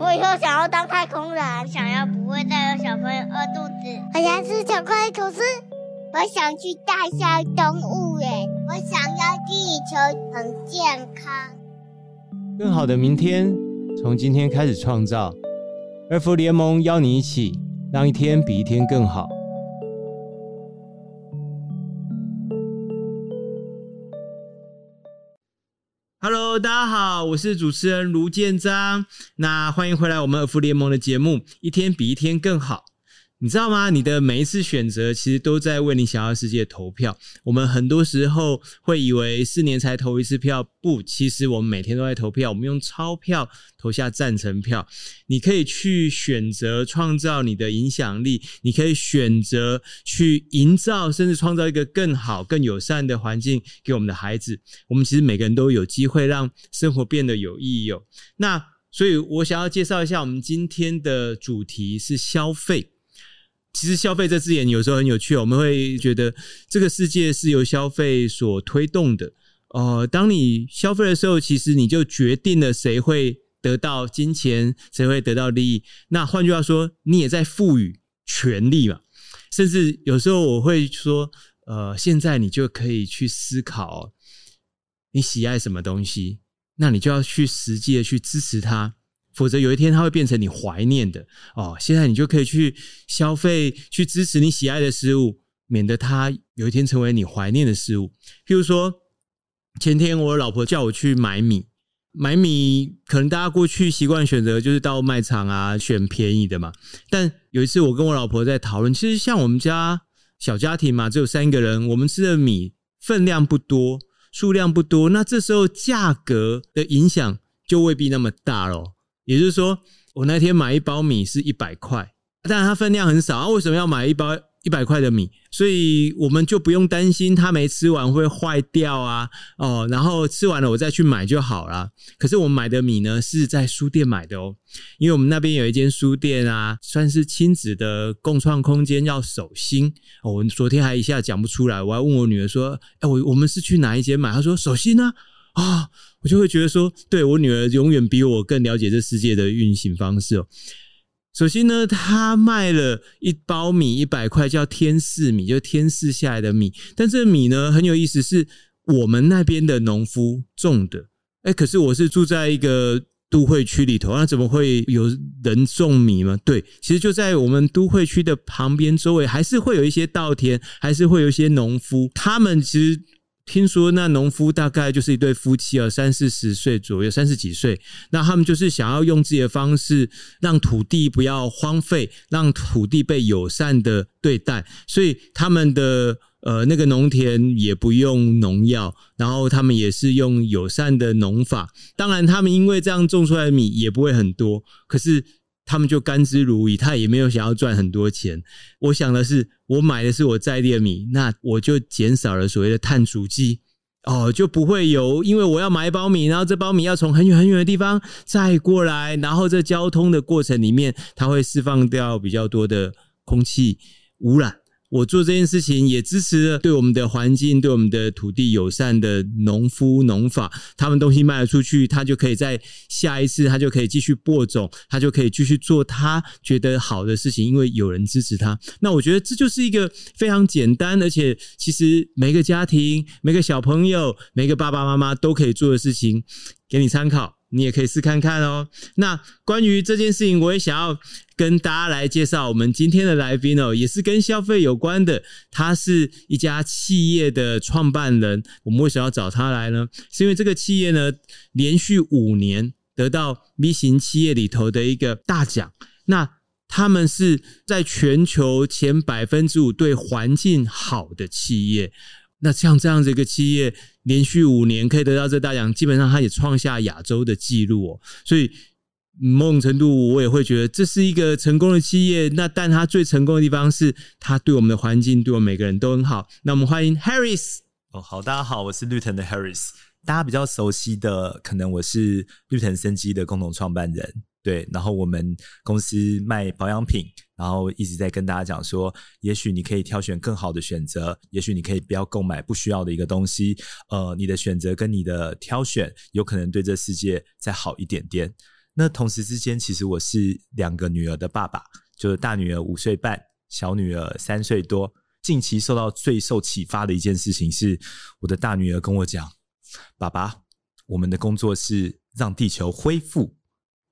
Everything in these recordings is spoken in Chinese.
我以后想要当太空人，想要不会再有小朋友饿肚子。我想吃巧克力吐司。我想去大象动物园。我想要地球很健康。更好的明天，从今天开始创造。二福联盟邀你一起，让一天比一天更好。大家好，我是主持人卢建章。那欢迎回来我们尔福联盟的节目《一天比一天更好》。你知道吗？你的每一次选择，其实都在为你想要的世界投票。我们很多时候会以为四年才投一次票，不，其实我们每天都在投票。我们用钞票投下赞成票。你可以去选择创造你的影响力，你可以选择去营造，甚至创造一个更好、更友善的环境给我们的孩子。我们其实每个人都有机会让生活变得有意义哦。那所以我想要介绍一下，我们今天的主题是消费。其实消费这字眼有时候很有趣，我们会觉得这个世界是由消费所推动的。呃，当你消费的时候，其实你就决定了谁会得到金钱，谁会得到利益。那换句话说，你也在赋予权利嘛。甚至有时候我会说，呃，现在你就可以去思考，你喜爱什么东西，那你就要去实际的去支持它。否则有一天它会变成你怀念的哦。现在你就可以去消费，去支持你喜爱的事物，免得它有一天成为你怀念的事物。譬如说，前天我老婆叫我去买米，买米可能大家过去习惯选择就是到卖场啊选便宜的嘛。但有一次我跟我老婆在讨论，其实像我们家小家庭嘛，只有三个人，我们吃的米分量不多，数量不多，那这时候价格的影响就未必那么大咯。也就是说，我那天买一包米是一百块，但它分量很少啊。为什么要买一包一百块的米？所以我们就不用担心它没吃完会坏掉啊。哦，然后吃完了我再去买就好了。可是我们买的米呢，是在书店买的哦，因为我们那边有一间书店啊，算是亲子的共创空间，叫手心。哦，我昨天还一下讲不出来，我还问我女儿说：“哎，我我们是去哪一间买？”她说：“手心呢。”啊。我就会觉得说，对，我女儿永远比我更了解这世界的运行方式哦。首先呢，她卖了一包米一百块，叫天赐米，就是天赐下来的米。但这米呢很有意思，是我们那边的农夫种的。哎，可是我是住在一个都会区里头，那怎么会有人种米吗？对，其实就在我们都会区的旁边周围，还是会有一些稻田，还是会有一些农夫，他们其实。听说那农夫大概就是一对夫妻啊，三四十岁左右，三十几岁。那他们就是想要用自己的方式，让土地不要荒废，让土地被友善的对待。所以他们的呃那个农田也不用农药，然后他们也是用友善的农法。当然，他们因为这样种出来的米也不会很多，可是。他们就甘之如饴，他也没有想要赚很多钱。我想的是，我买的是我在地的米，那我就减少了所谓的碳足迹哦，就不会有因为我要买一包米，然后这包米要从很远很远的地方再过来，然后这交通的过程里面，它会释放掉比较多的空气污染。我做这件事情也支持了对我们的环境、对我们的土地友善的农夫农法，他们东西卖了出去，他就可以在下一次，他就可以继续播种，他就可以继续做他觉得好的事情，因为有人支持他。那我觉得这就是一个非常简单，而且其实每个家庭、每个小朋友、每个爸爸妈妈都可以做的事情，给你参考。你也可以试看看哦。那关于这件事情，我也想要跟大家来介绍我们今天的来宾哦，也是跟消费有关的。他是一家企业的创办人。我们为什么要找他来呢？是因为这个企业呢，连续五年得到 B 型企业里头的一个大奖。那他们是在全球前百分之五对环境好的企业。那像这样子一个企业，连续五年可以得到这大奖，基本上他也创下亚洲的纪录哦。所以某种程度，我也会觉得这是一个成功的企业。那但它最成功的地方是，它对我们的环境，对我们每个人都很好。那我们欢迎 Harris。哦，好，大家好，我是绿藤的 Harris。大家比较熟悉的，可能我是绿藤生机的共同创办人。对，然后我们公司卖保养品，然后一直在跟大家讲说，也许你可以挑选更好的选择，也许你可以不要购买不需要的一个东西。呃，你的选择跟你的挑选，有可能对这世界再好一点点。那同时之间，其实我是两个女儿的爸爸，就是大女儿五岁半，小女儿三岁多。近期受到最受启发的一件事情是，我的大女儿跟我讲：“爸爸，我们的工作是让地球恢复。”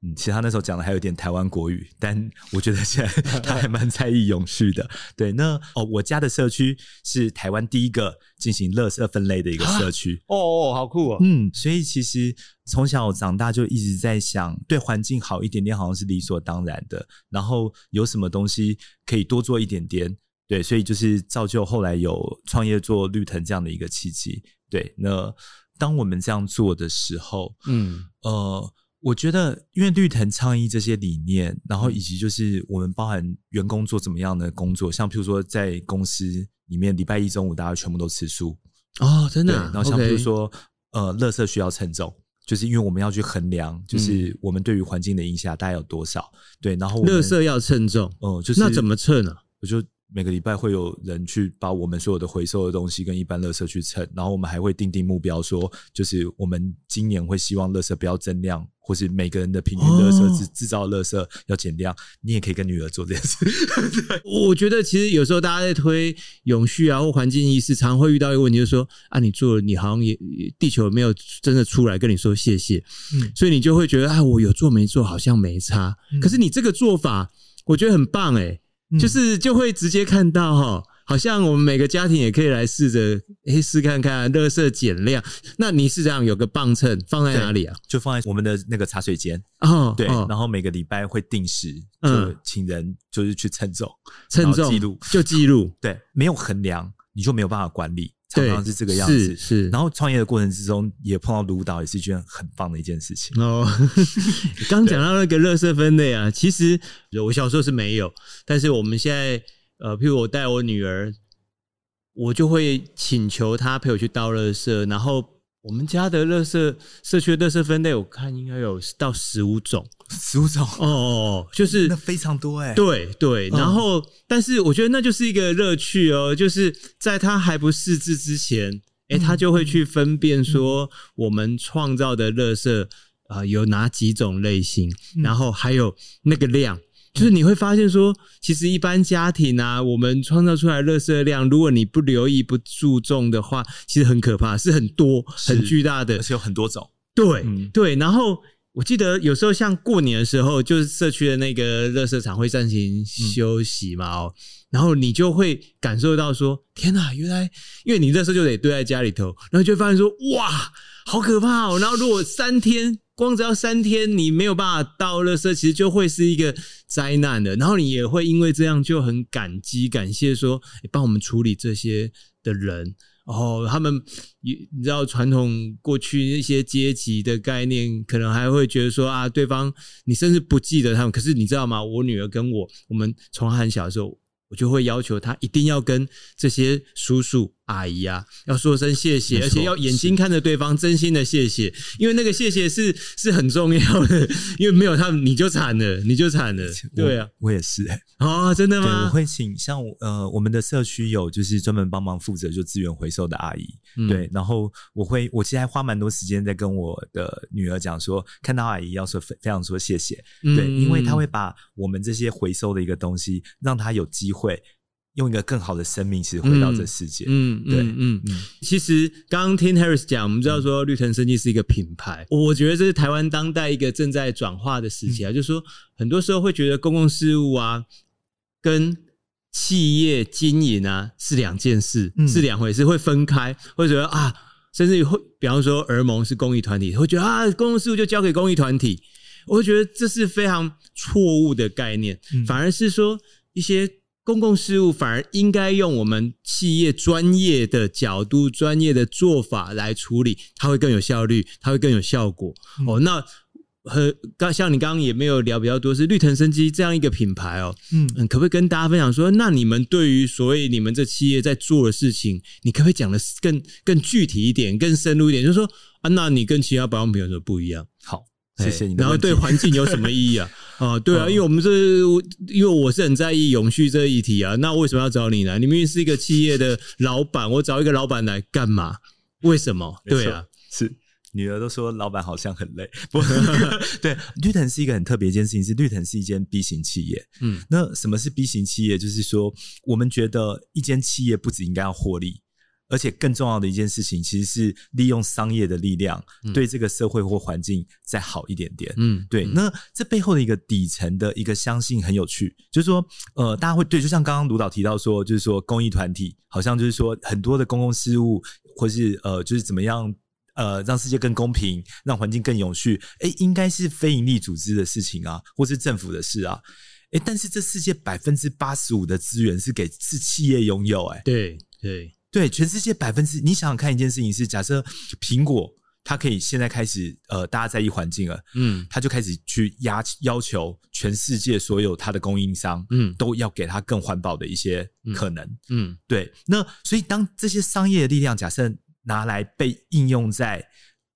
嗯，其实他那时候讲的还有点台湾国语，但我觉得现在 他还蛮在意永续的。对，那哦，我家的社区是台湾第一个进行垃圾分类的一个社区。哦哦，好酷哦。嗯，所以其实从小长大就一直在想，对环境好一点点好像是理所当然的。然后有什么东西可以多做一点点？对，所以就是造就后来有创业做绿藤这样的一个契机。对，那当我们这样做的时候，嗯呃。我觉得，因为绿藤倡议这些理念，然后以及就是我们包含员工做怎么样的工作，像譬如说在公司里面，礼拜一中午大家全部都吃素哦，真的啊。然后像譬如说，呃，垃圾需要称重，就是因为我们要去衡量，就是我们对于环境的影响大概有多少。对，然后垃圾要称重，哦，就是那怎么称呢？我就。每个礼拜会有人去把我们所有的回收的东西跟一般垃圾去称，然后我们还会定定目标，说就是我们今年会希望垃圾不要增量，或是每个人的平均垃圾制制造垃圾要减量。你也可以跟女儿做这件事。我觉得其实有时候大家在推永续啊或环境意识，常常会遇到一个问题，就是说啊，你做了，你好像也地球没有真的出来跟你说谢谢，嗯，所以你就会觉得啊，我有做没做好像没差。可是你这个做法，我觉得很棒哎、欸。就是就会直接看到哈，好像我们每个家庭也可以来试着诶试看看垃圾减量。那你是这样有个磅秤放在哪里啊？就放在我们的那个茶水间哦。对，然后每个礼拜会定时就请人就是去称重、称重记录，就记录。对，没有衡量你就没有办法管理。常常是这个样子，是是。然后创业的过程之中，也碰到卢导，也是一件很棒的一件事情哦。刚讲到那个乐色分类啊，其实我小时候是没有，但是我们现在呃，譬如我带我女儿，我就会请求她陪我去倒乐色，然后。我们家的垃圾社区的垃圾分类，我看应该有到十五种，十五种哦，就是那非常多哎。对对，然后、嗯、但是我觉得那就是一个乐趣哦，就是在他还不识字之前，哎，他就会去分辨说我们创造的垃圾啊、呃、有哪几种类型，然后还有那个量。就是你会发现说，其实一般家庭啊，我们创造出来的垃圾量，如果你不留意、不注重的话，其实很可怕，是很多、很巨大的，而且有很多种。对、嗯、对，然后我记得有时候像过年的时候，就是社区的那个垃圾场会暂停休息嘛，哦、嗯，然后你就会感受到说，天哪，原来因为你垃圾就得堆在家里头，然后就会发现说，哇，好可怕哦。然后如果三天。光只要三天，你没有办法倒垃圾，其实就会是一个灾难的。然后你也会因为这样就很感激、感谢说，欸、帮我们处理这些的人。哦，他们，你知道传统过去那些阶级的概念，可能还会觉得说啊，对方你甚至不记得他们。可是你知道吗？我女儿跟我，我们从很小的时候。我就会要求她一定要跟这些叔叔阿姨啊，要说声谢谢，而且要眼睛看着对方，真心的谢谢，因为那个谢谢是是很重要的，因为没有他们你就惨了，你就惨了。对啊，我也是哎、欸，哦，真的吗？我会请像呃我们的社区有就是专门帮忙负责就资源回收的阿姨，嗯、对，然后我会我其实还花蛮多时间在跟我的女儿讲说，看到阿姨要说非非常说谢谢，对，嗯、因为她会把我们这些回收的一个东西，让她有机会。会用一个更好的生命，其实回到这世界。嗯，对，嗯。其实刚刚听 Harris 讲，我们知道说绿藤生机是一个品牌，我觉得这是台湾当代一个正在转化的时期啊。就是说，很多时候会觉得公共事务啊，跟企业经营啊是两件事，是两回事，会分开，会觉得啊，甚至于会，比方说儿盟是公益团体，会觉得啊，公共事务就交给公益团体，我会觉得这是非常错误的概念，反而是说一些。公共事务反而应该用我们企业专业的角度、专业的做法来处理，它会更有效率，它会更有效果。嗯、哦，那和刚像你刚刚也没有聊比较多，是绿藤生机这样一个品牌哦，嗯，可不可以跟大家分享说，那你们对于所谓你们这企业在做的事情，你可不可以讲的更更具体一点、更深入一点？就是说啊，那你跟其他保养品有什么不一样？好。谢谢你。然后对环境有什么意义啊？啊，对啊，因为我们这，因为我是很在意永续这一题啊。那为什么要找你来？你明明是一个企业的老板，我找一个老板来干嘛？为什么？对啊，是女儿都说老板好像很累。不，对，绿藤是一个很特别一件事情，是绿藤是一间 B 型企业。嗯，那什么是 B 型企业？就是说，我们觉得一间企业不止应该要获利。而且更重要的一件事情，其实是利用商业的力量，对这个社会或环境再好一点点。嗯，对。那这背后的一个底层的一个相信很有趣，就是说，呃，大家会对，就像刚刚卢导提到说，就是说公益团体好像就是说很多的公共事务，或是呃，就是怎么样呃，让世界更公平，让环境更永续，哎，应该是非营利组织的事情啊，或是政府的事啊。哎，但是这世界百分之八十五的资源是给是企业拥有，哎，对对。对，全世界百分之，你想想看一件事情是，假设苹果它可以现在开始，呃，大家在意环境了，嗯，它就开始去压要求全世界所有它的供应商，嗯，都要给它更环保的一些可能，嗯，嗯对。那所以当这些商业的力量假设拿来被应用在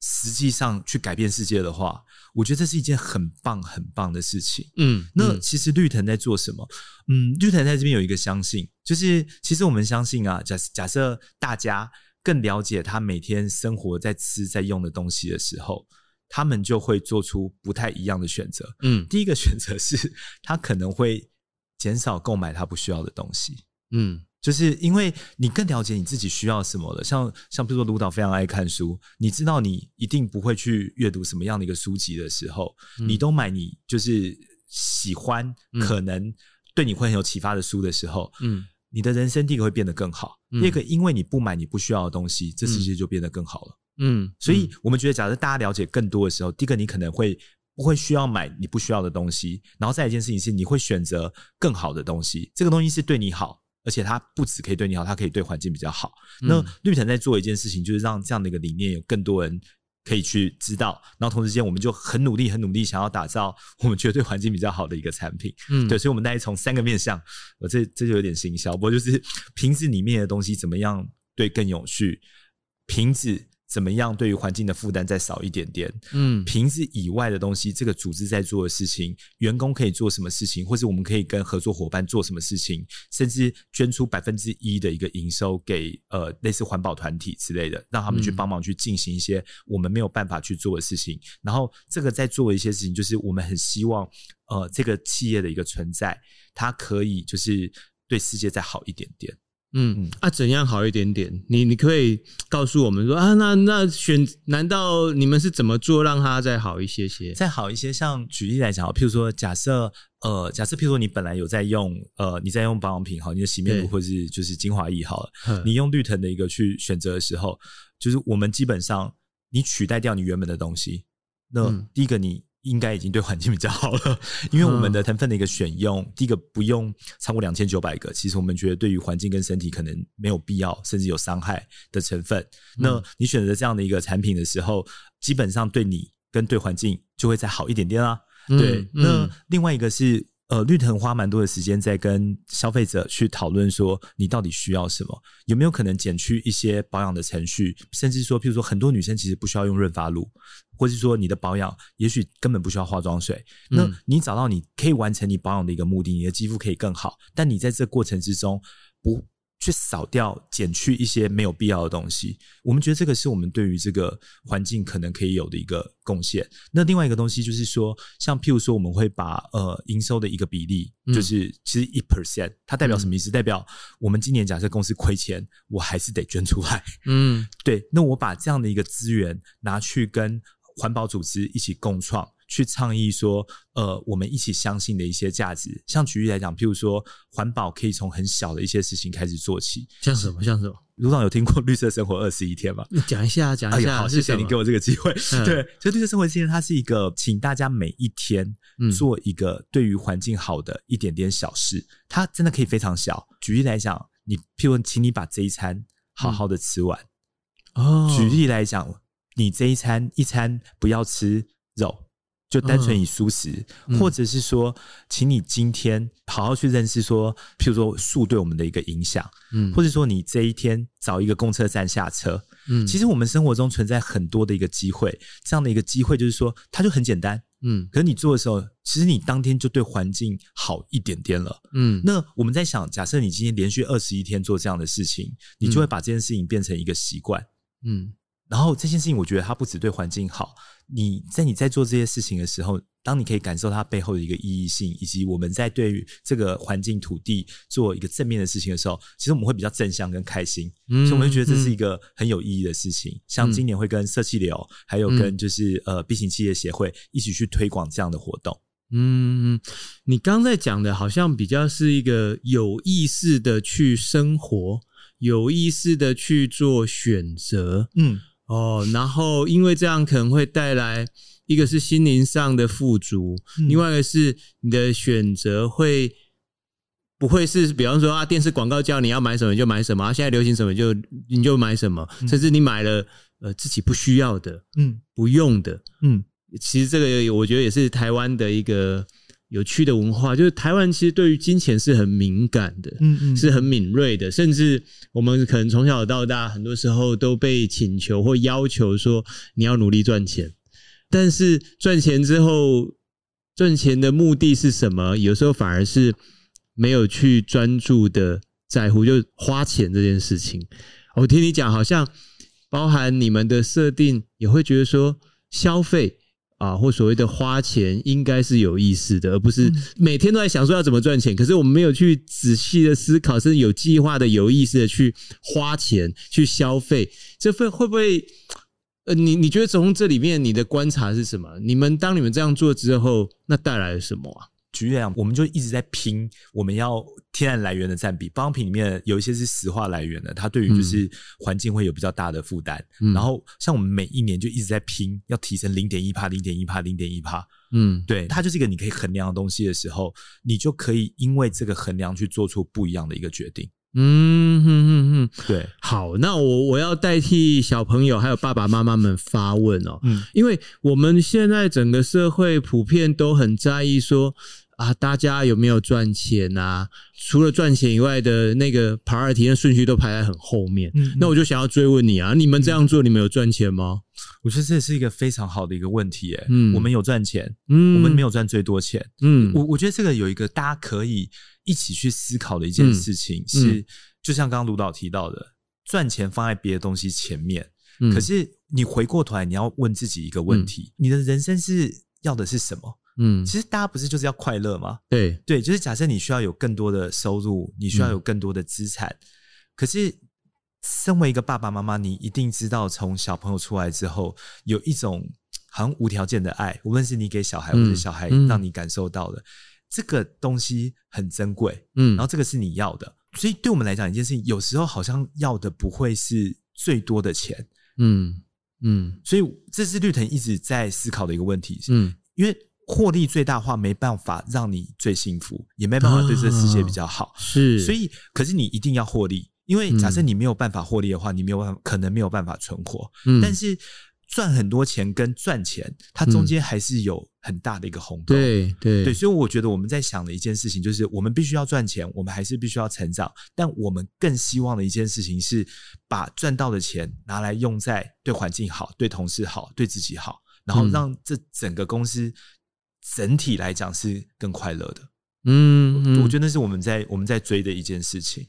实际上去改变世界的话。我觉得这是一件很棒很棒的事情。嗯，那其实绿藤在做什么？嗯，绿藤在这边有一个相信，就是其实我们相信啊，假假设大家更了解他每天生活在吃在用的东西的时候，他们就会做出不太一样的选择。嗯，第一个选择是他可能会减少购买他不需要的东西。嗯。就是因为你更了解你自己需要什么了，像像比如说卢导非常爱看书，你知道你一定不会去阅读什么样的一个书籍的时候，嗯、你都买你就是喜欢、嗯、可能对你会很有启发的书的时候，嗯，你的人生第一个会变得更好，第二个因为你不买你不需要的东西，这世界就变得更好了，嗯，所以我们觉得，假设大家了解更多的时候，第一个你可能会不会需要买你不需要的东西，然后再一件事情是你会选择更好的东西，这个东西是对你好。而且它不止可以对你好，它可以对环境比较好。嗯、那绿城在做一件事情，就是让这样的一个理念有更多人可以去知道。然后同时间，我们就很努力、很努力，想要打造我们觉得对环境比较好的一个产品。嗯，对，所以我们大概从三个面向，呃这这就有点行销，不过就是 瓶子里面的东西怎么样对更有序，瓶子。怎么样？对于环境的负担再少一点点。嗯，瓶子以外的东西，这个组织在做的事情，员工可以做什么事情，或者我们可以跟合作伙伴做什么事情，甚至捐出百分之一的一个营收给呃类似环保团体之类的，让他们去帮忙去进行一些我们没有办法去做的事情。嗯、然后这个在做的一些事情，就是我们很希望呃这个企业的一个存在，它可以就是对世界再好一点点。嗯，啊，怎样好一点点？你你可以告诉我们说啊，那那选，难道你们是怎么做让它再好一些些？再好一些，像举例来讲，譬如说，假设呃，假设譬如说你本来有在用呃，你在用保养品好，你的洗面乳或是就是精华液好了，你用绿藤的一个去选择的时候，就是我们基本上你取代掉你原本的东西，那第一个你。应该已经对环境比较好了，因为我们的成分的一个选用，嗯、第一个不用超过两千九百个，其实我们觉得对于环境跟身体可能没有必要，甚至有伤害的成分。嗯、那你选择这样的一个产品的时候，基本上对你跟对环境就会再好一点点啦。嗯、对，那另外一个是。呃，绿藤花蛮多的时间在跟消费者去讨论说，你到底需要什么？有没有可能减去一些保养的程序？甚至说，譬如说，很多女生其实不需要用润发露，或是说你的保养也许根本不需要化妆水。那你找到你可以完成你保养的一个目的，你的肌肤可以更好，但你在这过程之中不。去扫掉、减去一些没有必要的东西，我们觉得这个是我们对于这个环境可能可以有的一个贡献。那另外一个东西就是说，像譬如说，我们会把呃营收的一个比例，就是其实一 percent，它代表什么意思？嗯、代表我们今年假设公司亏钱，我还是得捐出来。嗯，对。那我把这样的一个资源拿去跟环保组织一起共创。去倡议说，呃，我们一起相信的一些价值，像举例来讲，譬如说，环保可以从很小的一些事情开始做起，像什么？像什么？卢导有听过绿色生活二十一天吗？你讲一下，讲一下。哎、好，谢谢你给我这个机会。嗯、对，所以绿色生活二十一天，它是一个请大家每一天做一个对于环境好的一点点小事，嗯、它真的可以非常小。举例来讲，你譬如，请你把这一餐好好的吃完。哦、嗯。举例来讲，你这一餐一餐不要吃肉。就单纯以素食，嗯、或者是说，请你今天好好去认识说，譬如说树对我们的一个影响，嗯，或者说你这一天找一个公车站下车，嗯，其实我们生活中存在很多的一个机会，这样的一个机会就是说，它就很简单，嗯，可是你做的时候，其实你当天就对环境好一点点了，嗯，那我们在想，假设你今天连续二十一天做这样的事情，你就会把这件事情变成一个习惯，嗯。然后这件事情，我觉得它不只对环境好。你在你在做这些事情的时候，当你可以感受它背后的一个意义性，以及我们在对于这个环境土地做一个正面的事情的时候，其实我们会比较正向跟开心，嗯、所以我们会觉得这是一个很有意义的事情。嗯、像今年会跟社企流，还有跟就是呃 B 型企业协会一起去推广这样的活动。嗯，你刚才讲的好像比较是一个有意识的去生活，有意识的去做选择。嗯。哦，然后因为这样可能会带来一个是心灵上的富足，嗯、另外一个是你的选择会不会是，比方说啊，电视广告叫你要买什么就买什么，啊、现在流行什么就你就买什么，嗯、甚至你买了呃自己不需要的，嗯，不用的，嗯，其实这个我觉得也是台湾的一个。有趣的文化就是台湾其实对于金钱是很敏感的，嗯嗯，是很敏锐的，甚至我们可能从小到大很多时候都被请求或要求说你要努力赚钱，但是赚钱之后赚钱的目的是什么？有时候反而是没有去专注的在乎，就花钱这件事情。我听你讲，好像包含你们的设定也会觉得说消费。啊，或所谓的花钱应该是有意思的，而不是每天都在想说要怎么赚钱。可是我们没有去仔细的思考，甚至有计划的、有意识的去花钱、去消费，这会会不会？呃，你你觉得从这里面你的观察是什么？你们当你们这样做之后，那带来了什么啊？举例讲，我们就一直在拼，我们要天然来源的占比。保养品里面有一些是石化来源的，它对于就是环境会有比较大的负担。嗯、然后像我们每一年就一直在拼，要提升零点一帕、零点一帕、零点一帕。嗯，对，它就是一个你可以衡量的东西的时候，你就可以因为这个衡量去做出不一样的一个决定。嗯哼哼哼，对。好，那我我要代替小朋友还有爸爸妈妈们发问哦。嗯，因为我们现在整个社会普遍都很在意说。啊，大家有没有赚钱啊？除了赚钱以外的那个 priority 的顺序都排在很后面。那我就想要追问你啊，你们这样做，你们有赚钱吗？我觉得这是一个非常好的一个问题，欸，嗯，我们有赚钱，嗯，我们没有赚最多钱，嗯，我我觉得这个有一个大家可以一起去思考的一件事情，嗯，是，就像刚刚卢导提到的，赚钱放在别的东西前面，嗯，可是你回过头来，你要问自己一个问题，嗯，你的人生是要的是什么？嗯，其实大家不是就是要快乐吗？对对，就是假设你需要有更多的收入，你需要有更多的资产，嗯、可是身为一个爸爸妈妈，你一定知道，从小朋友出来之后，有一种好像无条件的爱，无论是你给小孩，或者小孩让你感受到的，嗯、这个东西很珍贵。嗯，然后这个是你要的，所以对我们来讲，一件事情有时候好像要的不会是最多的钱。嗯嗯，所以这是绿藤一直在思考的一个问题。嗯，因为。获利最大化没办法让你最幸福，也没办法对这个世界比较好。是，所以，可是你一定要获利，因为假设你没有办法获利的话，你没有办法，可能没有办法存活。嗯，但是赚很多钱跟赚钱，它中间还是有很大的一个鸿沟。对对对，所以我觉得我们在想的一件事情就是，我们必须要赚钱，我们还是必须要成长，但我们更希望的一件事情是，把赚到的钱拿来用在对环境好、对同事好、对自己好，然后让这整个公司。整体来讲是更快乐的，嗯，嗯，我觉得那是我们在我们在追的一件事情。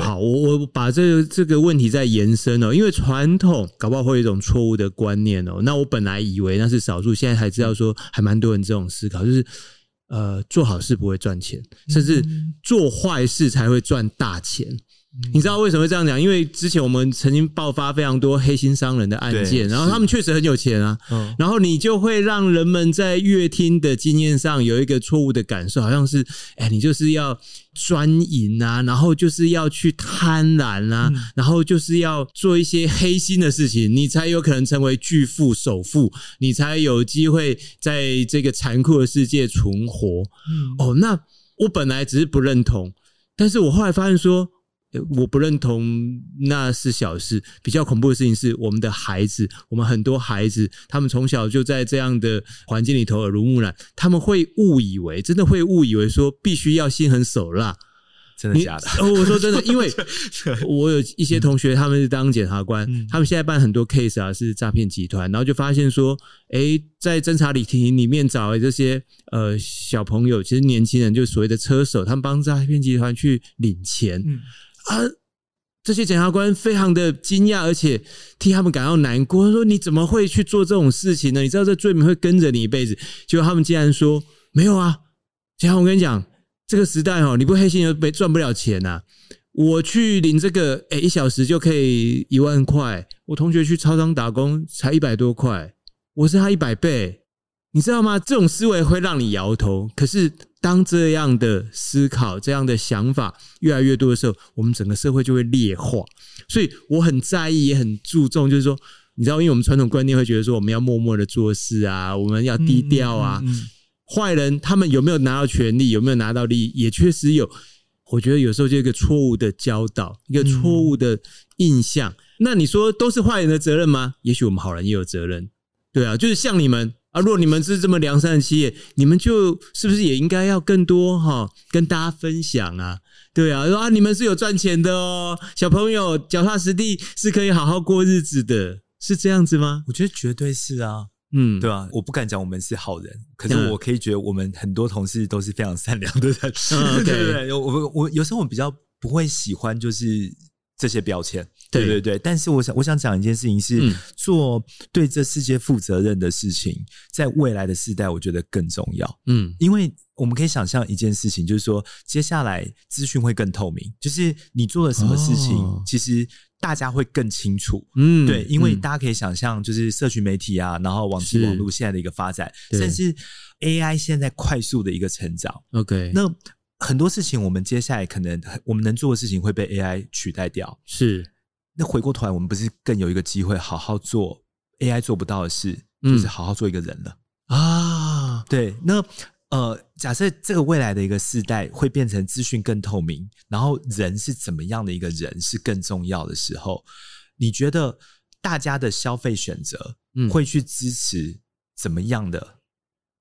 好，我我把这个这个问题再延伸哦，因为传统搞不好会有一种错误的观念哦。那我本来以为那是少数，现在才知道说还蛮多人这种思考，就是呃，做好事不会赚钱，甚至做坏事才会赚大钱。你知道为什么会这样讲？因为之前我们曾经爆发非常多黑心商人的案件，然后他们确实很有钱啊。嗯，然后你就会让人们在乐听的经验上有一个错误的感受，好像是哎，你就是要专营啊，然后就是要去贪婪啊，然后就是要做一些黑心的事情，你才有可能成为巨富首富，你才有机会在这个残酷的世界存活。嗯，哦，那我本来只是不认同，但是我后来发现说。我不认同，那是小事。比较恐怖的事情是，我们的孩子，我们很多孩子，他们从小就在这样的环境里头耳濡目染，他们会误以为，真的会误以为说，必须要心狠手辣。真的假的？哦，我说真的，因为 我有一些同学，他们是当检察官，他们现在办很多 case 啊，是诈骗集团，然后就发现说，诶，在侦查里庭里面找的这些呃小朋友，其实年轻人，就是所谓的车手，他们帮诈骗集团去领钱。啊，这些检察官非常的惊讶，而且替他们感到难过。他说：“你怎么会去做这种事情呢？你知道这罪名会跟着你一辈子。”结果他们竟然说：“没有啊，检察，我跟你讲，这个时代哦，你不黑心就没赚不了钱呐、我去领这个，诶一小时就可以一万块。我同学去超商打工才一百多块，我是他一百倍。”你知道吗？这种思维会让你摇头。可是，当这样的思考、这样的想法越来越多的时候，我们整个社会就会劣化。所以，我很在意，也很注重，就是说，你知道，因为我们传统观念会觉得说，我们要默默的做事啊，我们要低调啊。嗯嗯嗯、坏人他们有没有拿到权利，有没有拿到利益，也确实有。我觉得有时候就一个错误的教导，一个错误的印象。嗯、那你说都是坏人的责任吗？也许我们好人也有责任。对啊，就是像你们。啊，如果你们是这么良善的企业，你们就是不是也应该要更多哈，跟大家分享啊？对啊，说啊，你们是有赚钱的哦，小朋友脚踏实地是可以好好过日子的，是这样子吗？我觉得绝对是啊，嗯，对啊，我不敢讲我们是好人，可是我可以觉得我们很多同事都是非常善良的人，嗯、对对对，我我有时候我比较不会喜欢就是这些标签。对。对对，但是我想我想讲一件事情是，嗯、做对这世界负责任的事情，在未来的世代，我觉得更重要。嗯，因为我们可以想象一件事情，就是说，接下来资讯会更透明，就是你做了什么事情，哦、其实大家会更清楚。嗯，对，因为大家可以想象，就是社群媒体啊，然后网际网络现在的一个发展，甚至 AI 现在快速的一个成长。OK，那很多事情，我们接下来可能我们能做的事情会被 AI 取代掉。是。那回过头来，我们不是更有一个机会，好好做 AI 做不到的事，嗯、就是好好做一个人了啊？对，那呃，假设这个未来的一个世代会变成资讯更透明，然后人是怎么样的一个人是更重要的时候，你觉得大家的消费选择会去支持怎么样的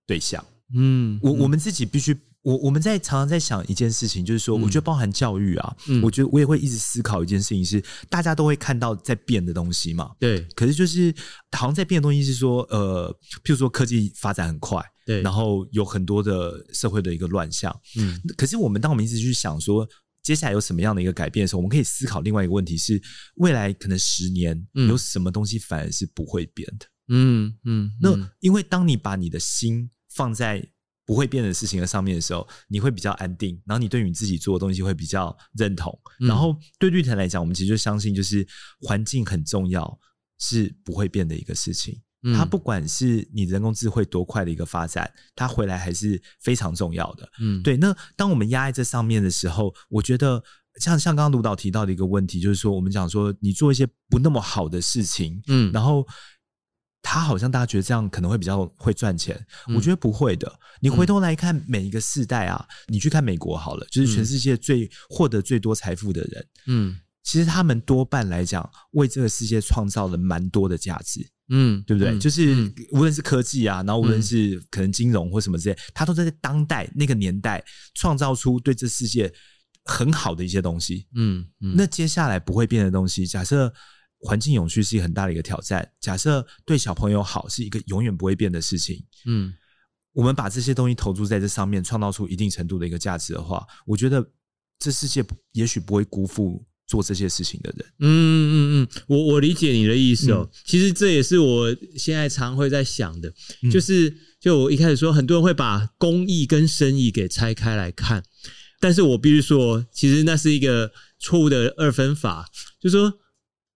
对象？嗯，我我们自己必须。我我们在常常在想一件事情，就是说，我觉得包含教育啊，嗯、我觉得我也会一直思考一件事情是，大家都会看到在变的东西嘛。对。可是就是好像在变的东西是说，呃，譬如说科技发展很快，对，然后有很多的社会的一个乱象。嗯。可是我们当我们一直去想说，接下来有什么样的一个改变的时候，我们可以思考另外一个问题是，未来可能十年有什么东西反而是不会变的。嗯嗯。嗯，那因为当你把你的心放在不会变的事情的上面的时候，你会比较安定，然后你对于你自己做的东西会比较认同。嗯、然后对绿藤来讲，我们其实就相信，就是环境很重要，是不会变的一个事情。嗯、它不管是你人工智慧多快的一个发展，它回来还是非常重要的。嗯，对。那当我们压在这上面的时候，我觉得像像刚刚卢导提到的一个问题，就是说我们讲说你做一些不那么好的事情，嗯，然后。他好像大家觉得这样可能会比较会赚钱，嗯、我觉得不会的。你回头来看每一个世代啊，嗯、你去看美国好了，就是全世界最获得最多财富的人，嗯，其实他们多半来讲为这个世界创造了蛮多的价值，嗯，对不对？嗯、就是无论是科技啊，然后无论是可能金融或什么之类，他都在当代那个年代创造出对这世界很好的一些东西，嗯，嗯，那接下来不会变的东西，假设。环境永续是一个很大的一个挑战。假设对小朋友好是一个永远不会变的事情，嗯，我们把这些东西投注在这上面，创造出一定程度的一个价值的话，我觉得这世界也许不会辜负做这些事情的人。嗯嗯嗯，我我理解你的意思哦。嗯、其实这也是我现在常会在想的，就是就我一开始说，很多人会把公益跟生意给拆开来看，但是我必须说，其实那是一个错误的二分法，就是说。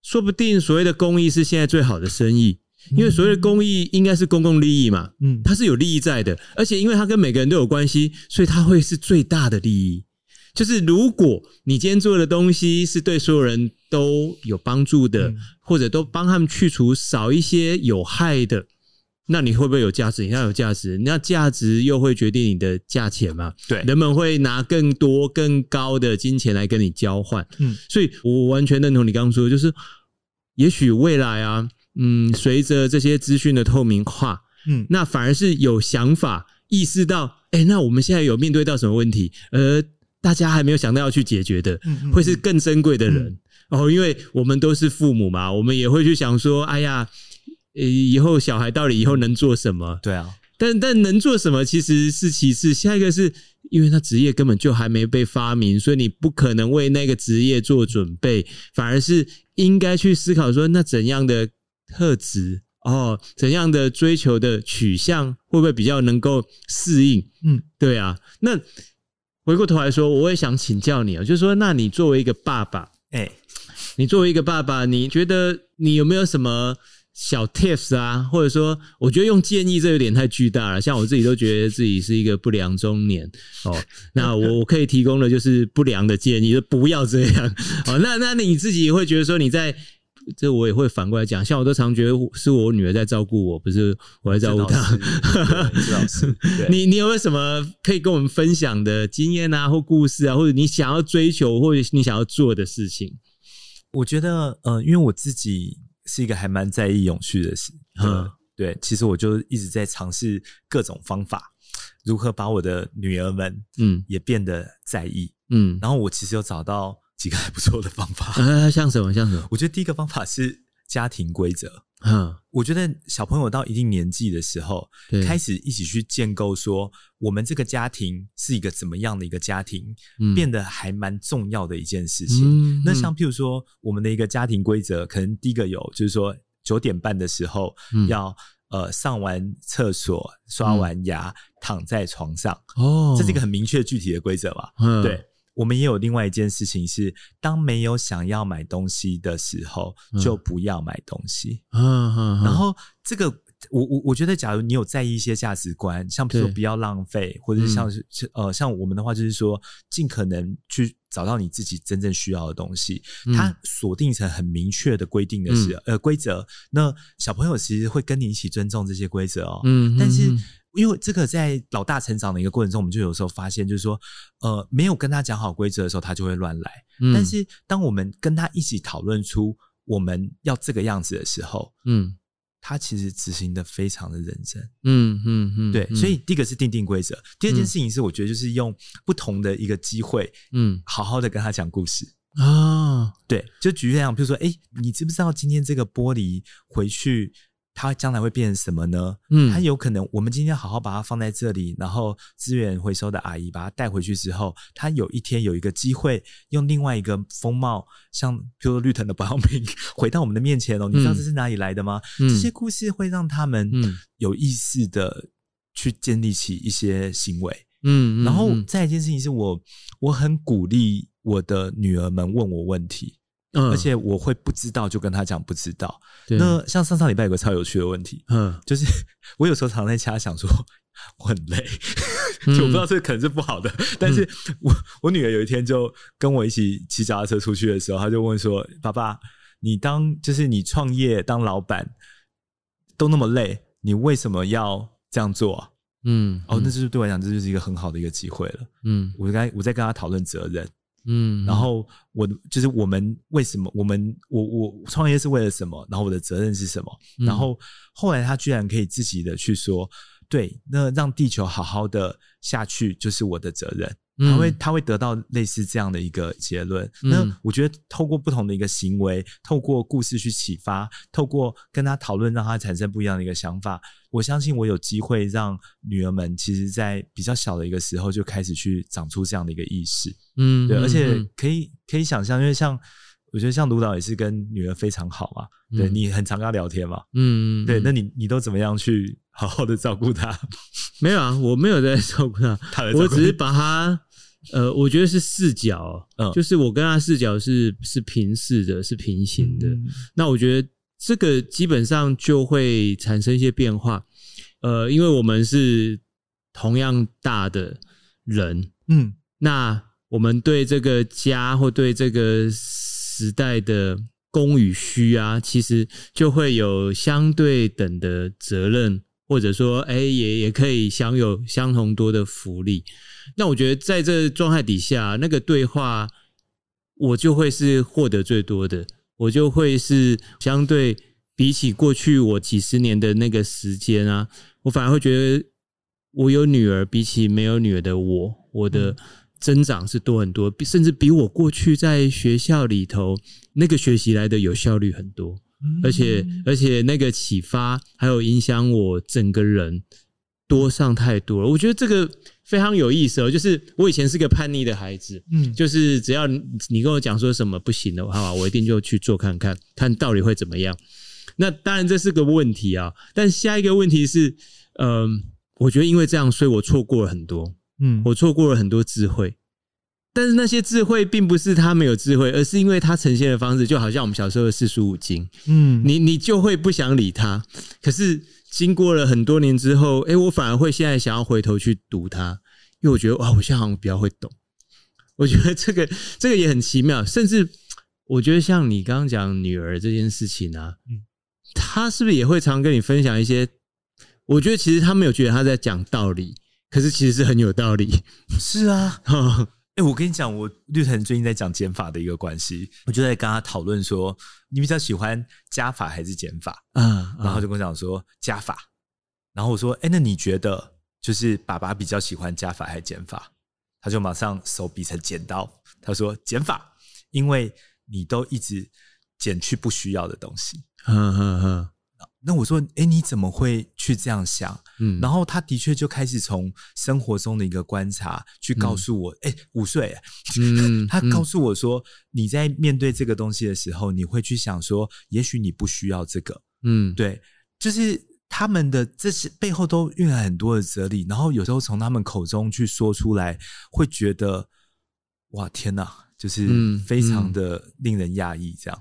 说不定所谓的公益是现在最好的生意，因为所谓的公益应该是公共利益嘛，嗯，它是有利益在的，而且因为它跟每个人都有关系，所以它会是最大的利益。就是如果你今天做的东西是对所有人都有帮助的，或者都帮他们去除少一些有害的。那你会不会有价值？你要有价值，那价值又会决定你的价钱嘛？对，人们会拿更多、更高的金钱来跟你交换。嗯，所以我完全认同你刚刚说的，就是也许未来啊，嗯，随着这些资讯的透明化，嗯，那反而是有想法、意识到，哎，那我们现在有面对到什么问题，而大家还没有想到要去解决的，会是更珍贵的人。哦，因为我们都是父母嘛，我们也会去想说，哎呀。以后小孩到底以后能做什么？对啊，但但能做什么其实是其次，下一个是因为他职业根本就还没被发明，所以你不可能为那个职业做准备，反而是应该去思考说，那怎样的特质哦，怎样的追求的取向会不会比较能够适应？嗯，对啊。那回过头来说，我也想请教你啊，就是说，那你作为一个爸爸，哎、欸，你作为一个爸爸，你觉得你有没有什么？小 tips 啊，或者说，我觉得用建议这有点太巨大了。像我自己都觉得自己是一个不良中年哦，那我我可以提供的就是不良的建议，就不要这样哦。那那你自己会觉得说，你在这我也会反过来讲，像我都常觉得是我女儿在照顾我，不是我在照顾她。你你有没有什么可以跟我们分享的经验啊，或故事啊，或者你想要追求或者你想要做的事情？我觉得，呃，因为我自己。是一个还蛮在意永续的事，嗯，对，其实我就一直在尝试各种方法，如何把我的女儿们，嗯，也变得在意，嗯，然后我其实有找到几个还不错的方法，啊，像什么像什么？我觉得第一个方法是家庭规则。嗯，我觉得小朋友到一定年纪的时候，开始一起去建构说，我们这个家庭是一个怎么样的一个家庭，嗯、变得还蛮重要的一件事情。嗯、那像譬如说，我们的一个家庭规则，可能第一个有就是说，九点半的时候要、嗯、呃上完厕所、刷完牙、嗯、躺在床上。哦，这是一个很明确具体的规则嘛？嗯，对。我们也有另外一件事情是，当没有想要买东西的时候，就不要买东西。嗯嗯嗯。然后这个，我我我觉得，假如你有在意一些价值观，像比如说不要浪费，或者是像是呃，像我们的话，就是说尽可能去找到你自己真正需要的东西。它锁定成很明确的规定的是呃规则，那小朋友其实会跟你一起尊重这些规则哦。嗯。但是。因为这个在老大成长的一个过程中，我们就有时候发现，就是说，呃，没有跟他讲好规则的时候，他就会乱来。嗯、但是，当我们跟他一起讨论出我们要这个样子的时候，嗯，他其实执行的非常的认真。嗯嗯嗯，对。所以，第一个是定定规则，第二件事情是，我觉得就是用不同的一个机会，嗯，好好的跟他讲故事啊。哦、对，就举例来讲，比如说，哎，你知不知道今天这个玻璃回去？它将来会变成什么呢？嗯，它有可能，我们今天好好把它放在这里，然后资源回收的阿姨把它带回去之后，它有一天有一个机会，用另外一个风貌，像比如说绿藤的保养品 回到我们的面前哦。你知道这是哪里来的吗？嗯，这些故事会让他们有意识的去建立起一些行为。嗯，然后再一件事情是我我很鼓励我的女儿们问我问题。嗯，而且我会不知道就跟他讲不知道。对那像上上礼拜有个超有趣的问题，嗯，就是我有时候常在家想说我很累，嗯、就我不知道这可能是不好的。嗯、但是我我女儿有一天就跟我一起骑脚踏车出去的时候，她就问说：“爸爸，你当就是你创业当老板都那么累，你为什么要这样做？”嗯，哦，那就是对我来讲，这就是一个很好的一个机会了。嗯，我该我在跟他讨论责任。嗯，然后我就是我们为什么我们我我创业是为了什么？然后我的责任是什么？嗯、然后后来他居然可以自己的去说，对，那让地球好好的下去就是我的责任。他会他会得到类似这样的一个结论。嗯、那我觉得透过不同的一个行为，透过故事去启发，透过跟他讨论，让他产生不一样的一个想法。我相信我有机会让女儿们，其实，在比较小的一个时候就开始去长出这样的一个意识。嗯，对，而且可以可以想象，因为像我觉得像卢导也是跟女儿非常好嘛，嗯、对，你很常跟她聊天嘛，嗯，对，那你你都怎么样去好好的照顾她？没有啊，我没有在照顾她，她我只是把他，呃，我觉得是视角，嗯，就是我跟他视角是是平视的，是平行的。嗯、那我觉得。这个基本上就会产生一些变化，呃，因为我们是同样大的人，嗯，那我们对这个家或对这个时代的供与需啊，其实就会有相对等的责任，或者说，哎，也也可以享有相同多的福利。那我觉得在这状态底下，那个对话，我就会是获得最多的。我就会是相对比起过去我几十年的那个时间啊，我反而会觉得我有女儿，比起没有女儿的我，我的增长是多很多，甚至比我过去在学校里头那个学习来的有效率很多，而且而且那个启发还有影响我整个人多上太多了。我觉得这个非常有意思哦。就是我以前是个叛逆的孩子，嗯，就是只要你跟我讲说什么不行的话，我一定就去做看看，看到底会怎么样。那当然这是个问题啊。但下一个问题是，嗯、呃，我觉得因为这样，所以我错过了很多，嗯，我错过了很多智慧。但是那些智慧并不是他没有智慧，而是因为他呈现的方式就好像我们小时候的四书五经，嗯，你你就会不想理他。可是经过了很多年之后，哎，我反而会现在想要回头去读它，因为我觉得哇，我现在好像比较会懂。我觉得这个这个也很奇妙，甚至我觉得像你刚刚讲女儿这件事情啊，嗯，他是不是也会常跟你分享一些？我觉得其实他没有觉得他在讲道理，可是其实是很有道理。是啊。哎、欸，我跟你讲，我绿藤最近在讲减法的一个关系，我就在跟他讨论说，你比较喜欢加法还是减法？嗯，然后就跟我讲说加法，然后我说，哎、欸，那你觉得就是爸爸比较喜欢加法还是减法？他就马上手比成剪刀，他说减法，因为你都一直减去不需要的东西。嗯嗯嗯。那我说，哎，你怎么会去这样想？嗯，然后他的确就开始从生活中的一个观察去告诉我，哎、嗯，五岁，嗯，他告诉我说，你在面对这个东西的时候，你会去想说，也许你不需要这个，嗯，对，就是他们的这些背后都蕴含很多的哲理，然后有时候从他们口中去说出来，会觉得，哇，天哪，就是非常的令人讶异，这样。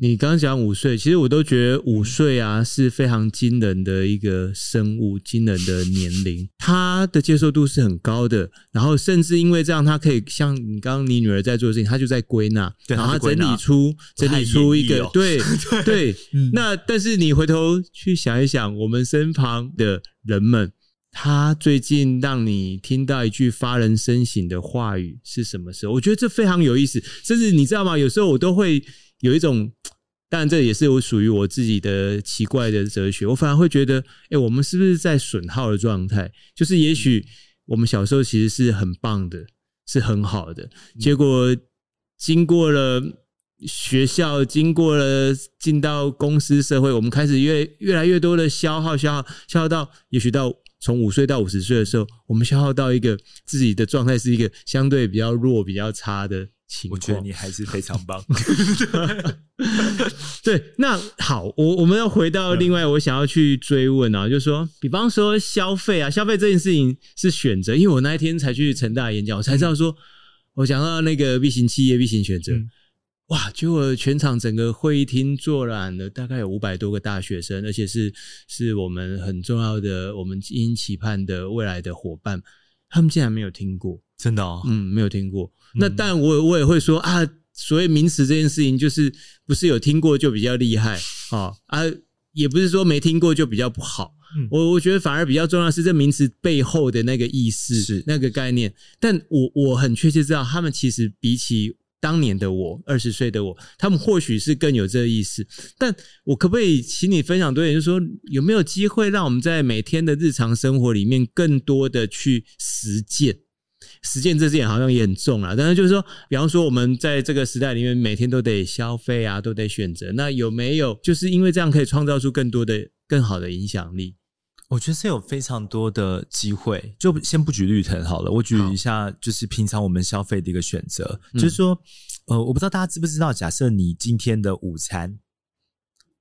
你刚刚讲五岁，其实我都觉得五岁啊是非常惊人的一个生物，惊人的年龄，他的接受度是很高的。然后甚至因为这样，他可以像你刚刚你女儿在做的事情，他就在归纳，然后他整理出整理出一个对 对。对那但是你回头去想一想，我们身旁的人们，他最近让你听到一句发人深省的话语是什么时候？我觉得这非常有意思。甚至你知道吗？有时候我都会。有一种，当然这也是我属于我自己的奇怪的哲学。我反而会觉得，哎，我们是不是在损耗的状态？就是也许我们小时候其实是很棒的，是很好的，结果经过了学校，经过了进到公司社会，我们开始越越来越多的消耗，消耗，消耗到也许到从五岁到五十岁的时候，我们消耗到一个自己的状态是一个相对比较弱、比较差的。我觉得你还是非常棒。对，那好，我我们要回到另外，我想要去追问啊，就是说，比方说消费啊，消费这件事情是选择，因为我那一天才去成大演讲，我才知道说，我讲到那个 B 型企业 B 型选择，哇，结果全场整个会议厅坐满了大概有五百多个大学生，而且是是我们很重要的，我们殷期盼的未来的伙伴，他们竟然没有听过。真的哦，嗯，没有听过。那但我我也会说啊，所谓名词这件事情，就是不是有听过就比较厉害啊 啊，也不是说没听过就比较不好。我我觉得反而比较重要是这名词背后的那个意思，是那个概念。但我我很确切知道，他们其实比起。当年的我，二十岁的我，他们或许是更有这个意思。但我可不可以请你分享多一点，就是说有没有机会让我们在每天的日常生活里面更多的去实践？实践这点好像也很重啊。但是就是说，比方说我们在这个时代里面，每天都得消费啊，都得选择。那有没有就是因为这样可以创造出更多的、更好的影响力？我觉得是有非常多的机会，就先不举绿藤好了，我举一下，就是平常我们消费的一个选择，就是说，呃，我不知道大家知不知道，假设你今天的午餐，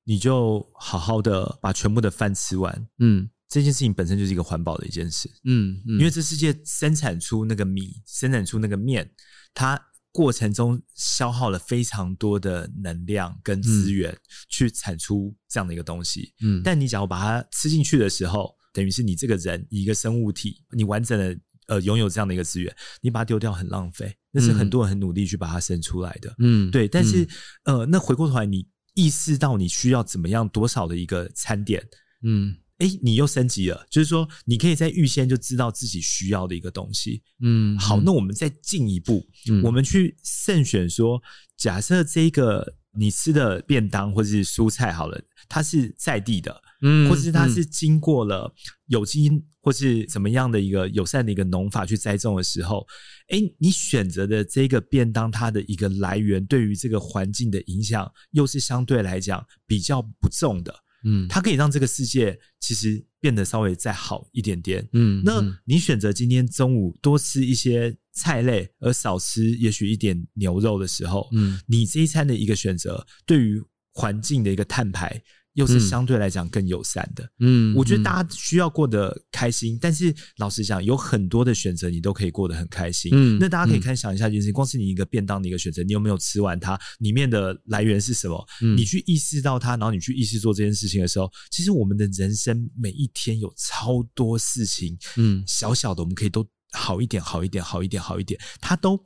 你就好好的把全部的饭吃完，嗯，这件事情本身就是一个环保的一件事，嗯，因为这世界生产出那个米，生产出那个面，它。过程中消耗了非常多的能量跟资源去产出这样的一个东西，嗯，但你假如把它吃进去的时候，等于是你这个人一个生物体，你完整的呃拥有这样的一个资源，你把它丢掉很浪费，那是很多人很努力去把它生出来的，嗯，对。但是呃，那回过头来，你意识到你需要怎么样多少的一个餐点，嗯。哎，你又升级了，就是说，你可以在预先就知道自己需要的一个东西。嗯，好，那我们再进一步，嗯，我们去慎选说，假设这个你吃的便当或者是蔬菜好了，它是在地的，嗯，或者是它是经过了有机或是怎么样的一个友善的一个农法去栽种的时候，哎，你选择的这个便当，它的一个来源对于这个环境的影响，又是相对来讲比较不重的。嗯，它可以让这个世界其实变得稍微再好一点点。嗯，那你选择今天中午多吃一些菜类，而少吃也许一点牛肉的时候，嗯，你这一餐的一个选择，对于环境的一个碳排。又是相对来讲更友善的，嗯，我觉得大家需要过得开心，嗯、但是老实讲，有很多的选择你都可以过得很开心，嗯，那大家可以看想一下，就是光是你一个便当的一个选择，你有没有吃完它？里面的来源是什么？嗯、你去意识到它，然后你去意识做这件事情的时候，其实我们的人生每一天有超多事情，嗯，小小的我们可以都好一点，好一点，好一点，好一点，它都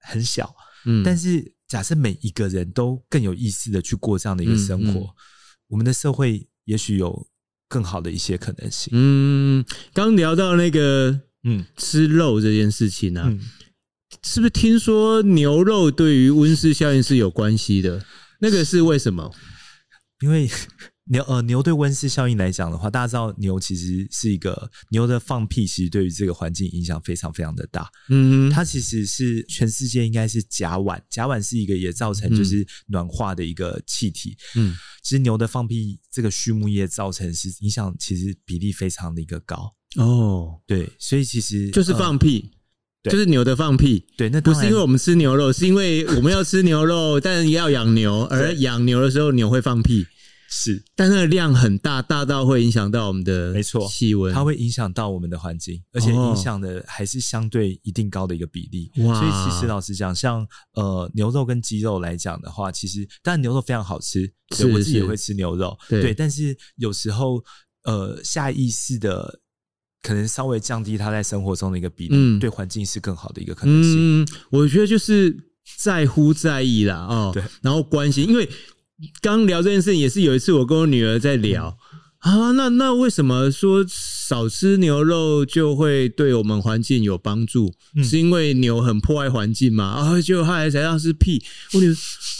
很小，嗯，但是假设每一个人都更有意识的去过这样的一个生活。我们的社会也许有更好的一些可能性。嗯，刚聊到那个，嗯，吃肉这件事情呢、啊，嗯、是不是听说牛肉对于温室效应是有关系的？那个是为什么？因为。牛呃牛对温室效应来讲的话，大家知道牛其实是一个牛的放屁，其实对于这个环境影响非常非常的大。嗯，它其实是全世界应该是甲烷，甲烷是一个也造成就是暖化的一个气体。嗯，其实牛的放屁这个畜牧业造成是影响，其实比例非常的一个高。哦，对，所以其实就是放屁，呃、就是牛的放屁。对，那不是因为我们吃牛肉，是因为我们要吃牛肉，但要养牛，而养牛的时候牛会放屁。是，但那个量很大，大到会影响到我们的没错气温，它会影响到我们的环境，而且影响的还是相对一定高的一个比例。哇！所以其实老实讲，像呃牛肉跟鸡肉来讲的话，其实当然牛肉非常好吃，我自己也会吃牛肉。对，对，但是有时候呃下意识的可能稍微降低它在生活中的一个比例，嗯、对环境是更好的一个可能性。嗯，我觉得就是在乎在意啦，哦，对，然后关心，因为。刚聊这件事情也是有一次，我跟我女儿在聊、嗯、啊，那那为什么说少吃牛肉就会对我们环境有帮助？嗯、是因为牛很破坏环境嘛？啊，就后来才知道是屁。我女儿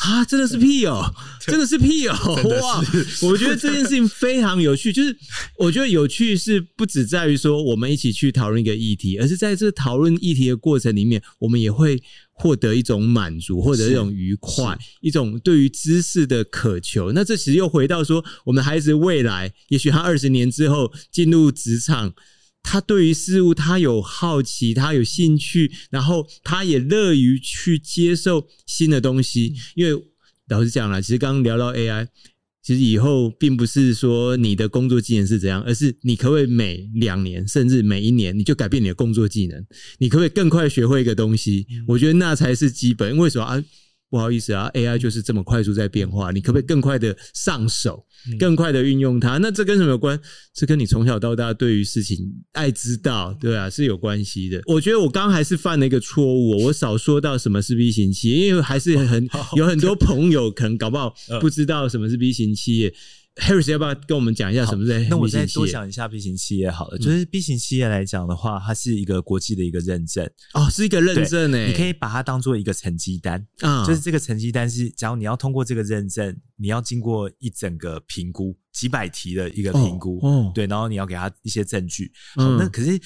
啊，真的是屁哦、喔，真的是屁哦、喔！哇，我觉得这件事情非常有趣，就是我觉得有趣是不只在于说我们一起去讨论一个议题，而是在这讨论议题的过程里面，我们也会。获得一种满足，或者一种愉快，一种对于知识的渴求。那这其实又回到说，我们孩子未来，也许他二十年之后进入职场，他对于事物他有好奇，他有兴趣，然后他也乐于去接受新的东西。因为老实讲了，其实刚刚聊到 AI。其实以后并不是说你的工作技能是怎样，而是你可不可以每两年甚至每一年你就改变你的工作技能？你可不可以更快学会一个东西？我觉得那才是基本。为什么啊？不好意思啊，AI 就是这么快速在变化，你可不可以更快的上手，更快的运用它？那这跟什么有关？这跟你从小到大对于事情爱知道，对啊，是有关系的。我觉得我刚刚还是犯了一个错误，我少说到什么是 B 型企业，因为还是很 有很多朋友可能搞不好不知道什么是 B 型企业。Harris 要不要跟我们讲一下什么是？那我再多讲一下 B 型企业好了。就是 B 型企业来讲的话，它是一个国际的一个认证哦，是一个认证诶。你可以把它当做一个成绩单啊，就是这个成绩单是，假如你要通过这个认证，你要经过一整个评估，几百题的一个评估哦，对，然后你要给他一些证据。好，那可是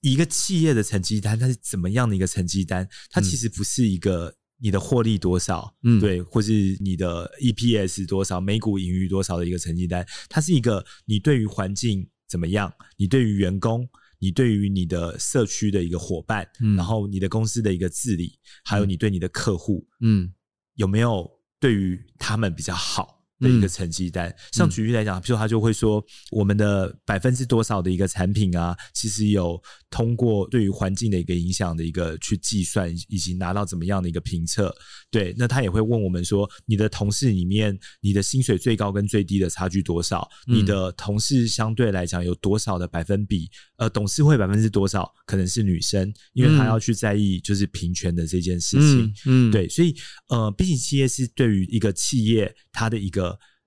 一个企业的成绩单，它是怎么样的一个成绩单？它其实不是一个。你的获利多少？嗯，对，或是你的 EPS 多少，每股盈余多少的一个成绩单，它是一个你对于环境怎么样，你对于员工，你对于你的社区的一个伙伴，嗯，然后你的公司的一个治理，还有你对你的客户，嗯，有没有对于他们比较好？的一个成绩单，像举例来讲，比如说他就会说，我们的百分之多少的一个产品啊，其实有通过对于环境的一个影响的一个去计算，以及拿到怎么样的一个评测。对，那他也会问我们说，你的同事里面，你的薪水最高跟最低的差距多少？你的同事相对来讲有多少的百分比？呃，董事会百分之多少可能是女生，因为她要去在意就是平权的这件事情。嗯，对，所以呃毕竟企业是对于一个企业它的一个。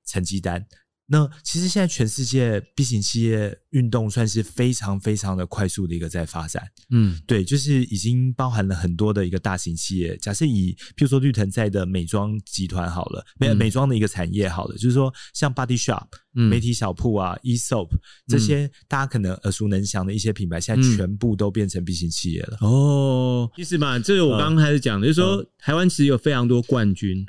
成绩单，那其实现在全世界 B 型企业运动算是非常非常的快速的一个在发展，嗯，对，就是已经包含了很多的一个大型企业。假设以譬如说绿藤在的美妆集团好了，美美妆的一个产业好了，就是说像 Body Shop，媒体小铺啊、e soap 这些大家可能耳熟能详的一些品牌，现在全部都变成 B 型企业了。哦，其实嘛，这个我刚刚开始讲的，就是说台湾其实有非常多冠军，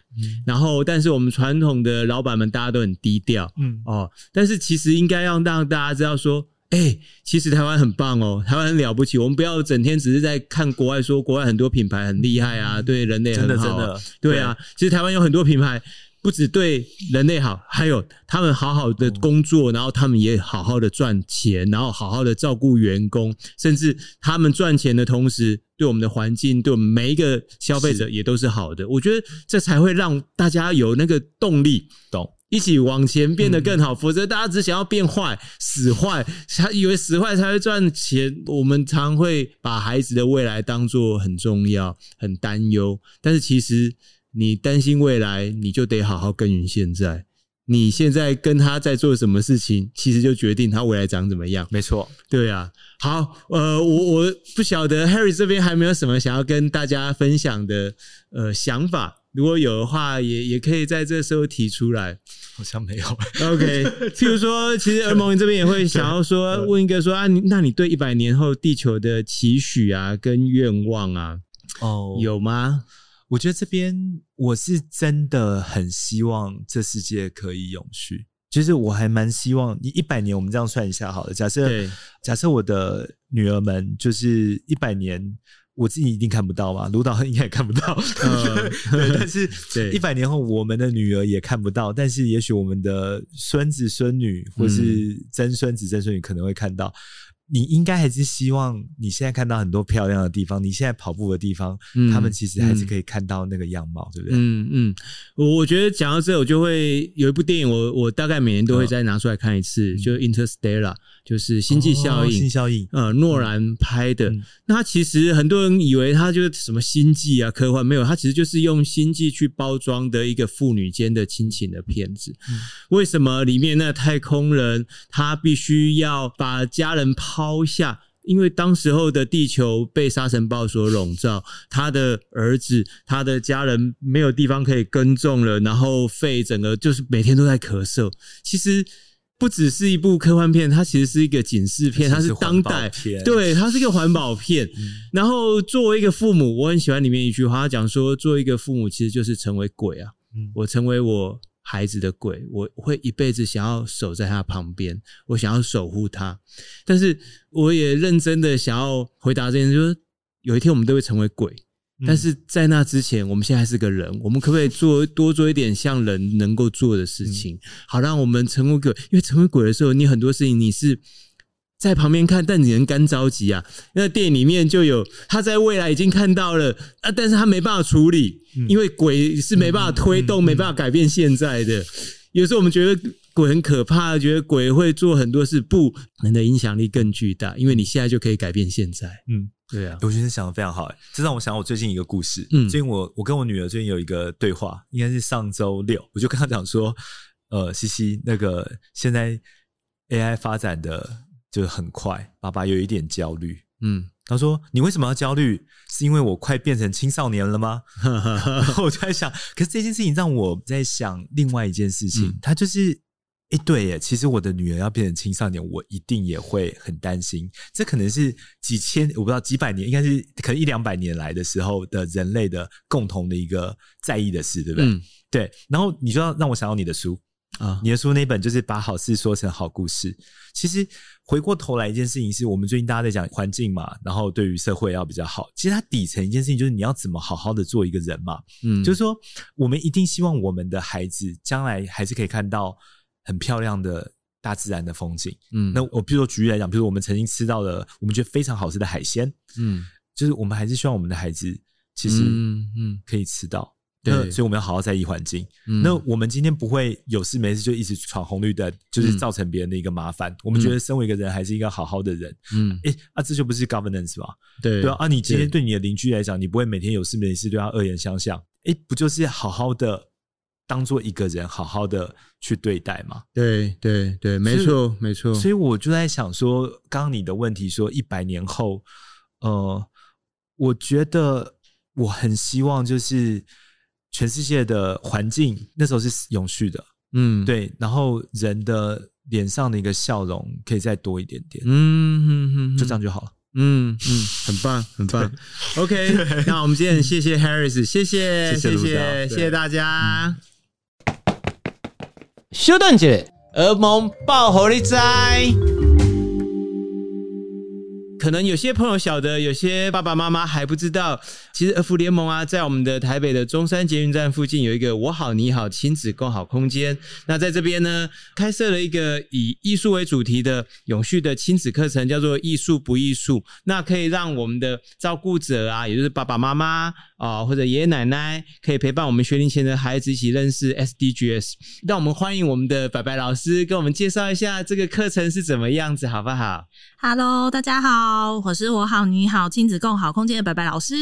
然后但是我们传统的老板们大家都很低调，嗯哦，但是其实应该要让大家知道说。哎、欸，其实台湾很棒哦，台湾很了不起。我们不要整天只是在看国外，说国外很多品牌很厉害啊，对人类很好，啊，真的真的，对啊。对其实台湾有很多品牌，不止对人类好，还有他们好好的工作，然后他们也好好的赚钱，然后好好的照顾员工，甚至他们赚钱的同时，对我们的环境，对我们每一个消费者也都是好的。我觉得这才会让大家有那个动力，懂。一起往前变得更好，否则大家只想要变坏、死坏，他以为死坏才会赚钱。我们常会把孩子的未来当作很重要、很担忧，但是其实你担心未来，你就得好好耕耘现在。你现在跟他在做什么事情，其实就决定他未来长怎么样。没错，对啊。好，呃，我我不晓得 Harry 这边还没有什么想要跟大家分享的呃想法。如果有的话，也也可以在这时候提出来。好像没有。OK，譬如说，其实儿萌这边也会想要说，问一个说啊，那你对一百年后地球的期许啊，跟愿望啊，哦，有吗？我觉得这边我是真的很希望这世界可以永续。就是我还蛮希望你一百年，我们这样算一下好了。假设假设我的女儿们就是一百年。我自己一定看不到嘛，卢导应该也看不到。嗯、对，但是一百年后，我们的女儿也看不到，但是也许我们的孙子孙女或是曾孙子曾孙女可能会看到。你应该还是希望你现在看到很多漂亮的地方，你现在跑步的地方，嗯、他们其实还是可以看到那个样貌，嗯、对不对？嗯嗯，我我觉得讲到这，我就会有一部电影我，我我大概每年都会再拿出来看一次，嗯、就《Interstellar》，就是星际效应，星际效应，呃，诺兰拍的。嗯、那他其实很多人以为他就是什么星际啊，科幻没有，他其实就是用星际去包装的一个父女间的亲情的片子。嗯、为什么里面那太空人他必须要把家人抛？抛下，因为当时候的地球被沙尘暴所笼罩，他的儿子、他的家人没有地方可以耕种了，然后肺整个就是每天都在咳嗽。其实不只是一部科幻片，它其实是一个警示片，它是当代片，对，它是一个环保片。嗯、然后作为一个父母，我很喜欢里面一句话，他讲说，做一个父母其实就是成为鬼啊，嗯、我成为我。孩子的鬼，我会一辈子想要守在他旁边，我想要守护他。但是我也认真的想要回答这件事，就是有一天我们都会成为鬼。但是在那之前，我们现在是个人，我们可不可以做多做一点像人能够做的事情，好让我们成为鬼？因为成为鬼的时候，你很多事情你是。在旁边看，但你能干着急啊？那电影里面就有他在未来已经看到了啊，但是他没办法处理，因为鬼是没办法推动、没办法改变现在的。有时候我们觉得鬼很可怕，觉得鬼会做很多事，不，人的影响力更巨大，因为你现在就可以改变现在。嗯，对啊，我觉得想的非常好，哎，这让我想到我最近一个故事。嗯，最近我我跟我女儿最近有一个对话，应该是上周六，我就跟她讲说，呃，西西，那个现在 AI 发展的。就很快，爸爸有一点焦虑。嗯，他说：“你为什么要焦虑？是因为我快变成青少年了吗？” 然后我就在想，可是这件事情让我在想另外一件事情。他、嗯、就是，哎、欸，对耶，其实我的女儿要变成青少年，我一定也会很担心。这可能是几千，我不知道几百年，应该是可能一两百年来的时候的人类的共同的一个在意的事，对不对？嗯、对。然后你就要让我想到你的书。啊，你的书那本就是把好事说成好故事。其实回过头来，一件事情是我们最近大家在讲环境嘛，然后对于社会要比较好。其实它底层一件事情就是你要怎么好好的做一个人嘛。嗯，就是说我们一定希望我们的孩子将来还是可以看到很漂亮的大自然的风景。嗯，那我比如说举例来讲，比如我们曾经吃到的我们觉得非常好吃的海鲜，嗯，就是我们还是希望我们的孩子其实嗯嗯可以吃到。对，所以我们要好好在意环境。嗯、那我们今天不会有事没事就一直闯红绿灯，就是造成别人的一个麻烦。嗯、我们觉得身为一个人，还是应该好好的人。嗯，哎、欸，啊，这就不是 governance 吧？对对啊，啊，你今天对你的邻居来讲，你不会每天有事没事对他恶言相向。哎、欸，不就是好好的当做一个人，好好的去对待嘛？对对对，没错没错。所以我就在想说，刚刚你的问题说一百年后，呃，我觉得我很希望就是。全世界的环境那时候是永续的，嗯，对，然后人的脸上的一个笑容可以再多一点点，嗯哼哼，就这样就好了。嗯嗯，很棒很棒。OK，那我们今天谢谢 Harris，谢谢谢谢谢谢大家。休顿姐，儿萌爆火力在。可能有些朋友晓得，有些爸爸妈妈还不知道。其实儿福联盟啊，在我们的台北的中山捷运站附近有一个“我好你好”亲子共好空间。那在这边呢，开设了一个以艺术为主题的永续的亲子课程，叫做“艺术不艺术”。那可以让我们的照顾者啊，也就是爸爸妈妈啊，或者爷爷奶奶，可以陪伴我们学龄前的孩子一起认识 SDGs。让我们欢迎我们的白白老师，跟我们介绍一下这个课程是怎么样子，好不好？Hello，大家好，我是我好你好亲子共好空间的白白老师。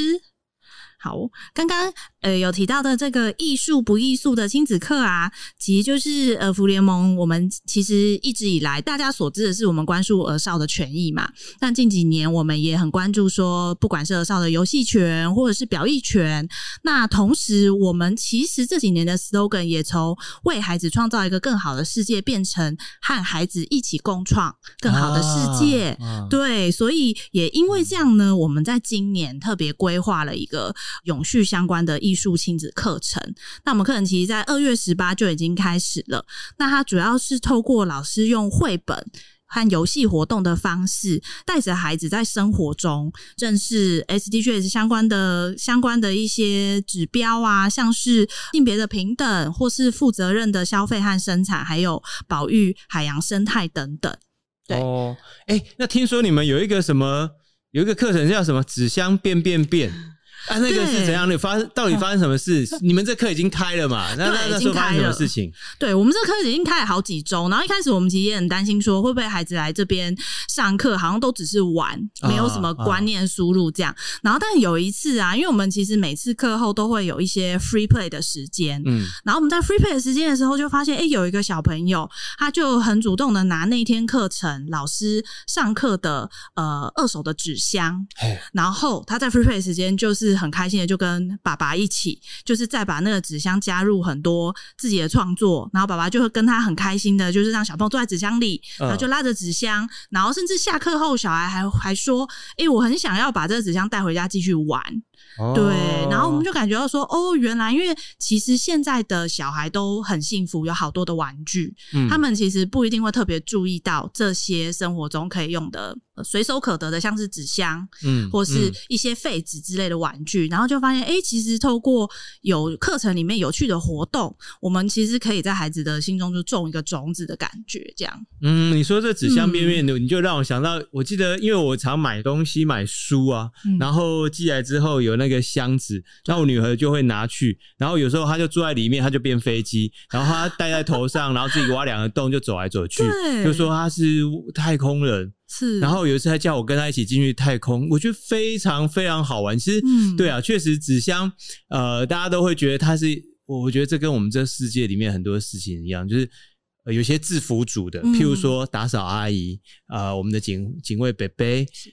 好，刚刚呃有提到的这个艺术不艺术的亲子课啊，其实就是儿福联盟。我们其实一直以来大家所知的是我们关注儿少的权益嘛。但近几年我们也很关注说，不管是儿少的游戏权或者是表意权。那同时，我们其实这几年的 slogan 也从为孩子创造一个更好的世界，变成和孩子一起共创更好的世界。啊啊、对，所以也因为这样呢，我们在今年特别规划了一个。永续相关的艺术亲子课程，那我们课程其实在二月十八就已经开始了。那它主要是透过老师用绘本和游戏活动的方式，带着孩子在生活中认识 SDGs 相关的相关的一些指标啊，像是性别的平等，或是负责任的消费和生产，还有保育海洋生态等等。对哦，哎、那听说你们有一个什么，有一个课程叫什么“纸箱变变变”。啊，那个是怎样的？发生到底发生什么事？嗯、你们这课已经开了嘛？那那那时候发生什么事情？对，我们这课已经开了好几周，然后一开始我们其实也很担心，说会不会孩子来这边上课，好像都只是玩，没有什么观念输入这样。然后，但有一次啊，因为我们其实每次课后都会有一些 free play 的时间，嗯，然后我们在 free play 的时间的时候，就发现，哎、欸，有一个小朋友，他就很主动的拿那天课程老师上课的呃二手的纸箱，然后他在 free play 时间就是。很开心的就跟爸爸一起，就是再把那个纸箱加入很多自己的创作，然后爸爸就会跟他很开心的，就是让小朋友坐在纸箱里，然后就拉着纸箱，然后甚至下课后，小孩还还说：“哎、欸，我很想要把这个纸箱带回家继续玩。”对，然后我们就感觉到说：“哦，原来因为其实现在的小孩都很幸福，有好多的玩具，嗯、他们其实不一定会特别注意到这些生活中可以用的。”随手可得的，像是纸箱，嗯，或是一些废纸之类的玩具，嗯、然后就发现，哎、欸，其实透过有课程里面有趣的活动，我们其实可以在孩子的心中就种一个种子的感觉，这样。嗯，你说这纸箱边边的，你就让我想到，我记得，因为我常买东西买书啊，嗯、然后寄来之后有那个箱子，然后我女儿就会拿去，然后有时候她就坐在里面，她就变飞机，然后她戴在头上，然后自己挖两个洞就走来走去，对就说她是太空人。是，然后有一次他叫我跟他一起进去太空，我觉得非常非常好玩。其实，嗯、对啊，确实纸箱，呃，大家都会觉得它是，我我觉得这跟我们这世界里面很多事情一样，就是。有些制服组的，譬如说打扫阿姨，嗯、呃，我们的警警卫伯伯，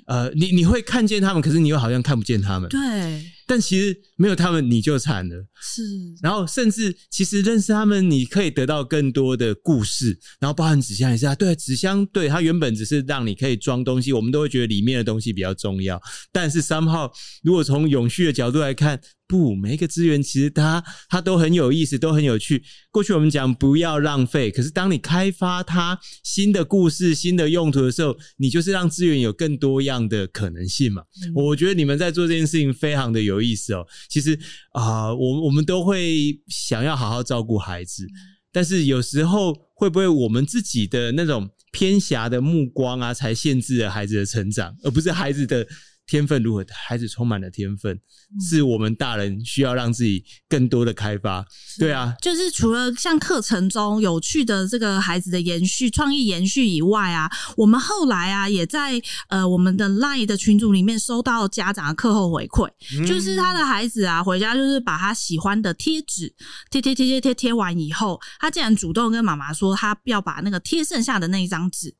呃，你你会看见他们，可是你又好像看不见他们。对，但其实没有他们你就惨了。是，然后甚至其实认识他们，你可以得到更多的故事。然后包含纸箱也是啊，对，纸箱对它原本只是让你可以装东西，我们都会觉得里面的东西比较重要。但是 somehow，如果从永续的角度来看。不，每一个资源其实它它都很有意思，都很有趣。过去我们讲不要浪费，可是当你开发它新的故事、新的用途的时候，你就是让资源有更多样的可能性嘛。嗯、我觉得你们在做这件事情非常的有意思哦。其实啊、呃，我我们都会想要好好照顾孩子，但是有时候会不会我们自己的那种偏狭的目光啊，才限制了孩子的成长，而不是孩子的。天分如何？孩子充满了天分，嗯、是我们大人需要让自己更多的开发。对啊，就是除了像课程中有趣的这个孩子的延续、创意延续以外啊，我们后来啊也在呃我们的 LINE 的群组里面收到家长的课后回馈，嗯、就是他的孩子啊回家就是把他喜欢的贴纸贴贴贴贴贴贴完以后，他竟然主动跟妈妈说，他要把那个贴剩下的那一张纸。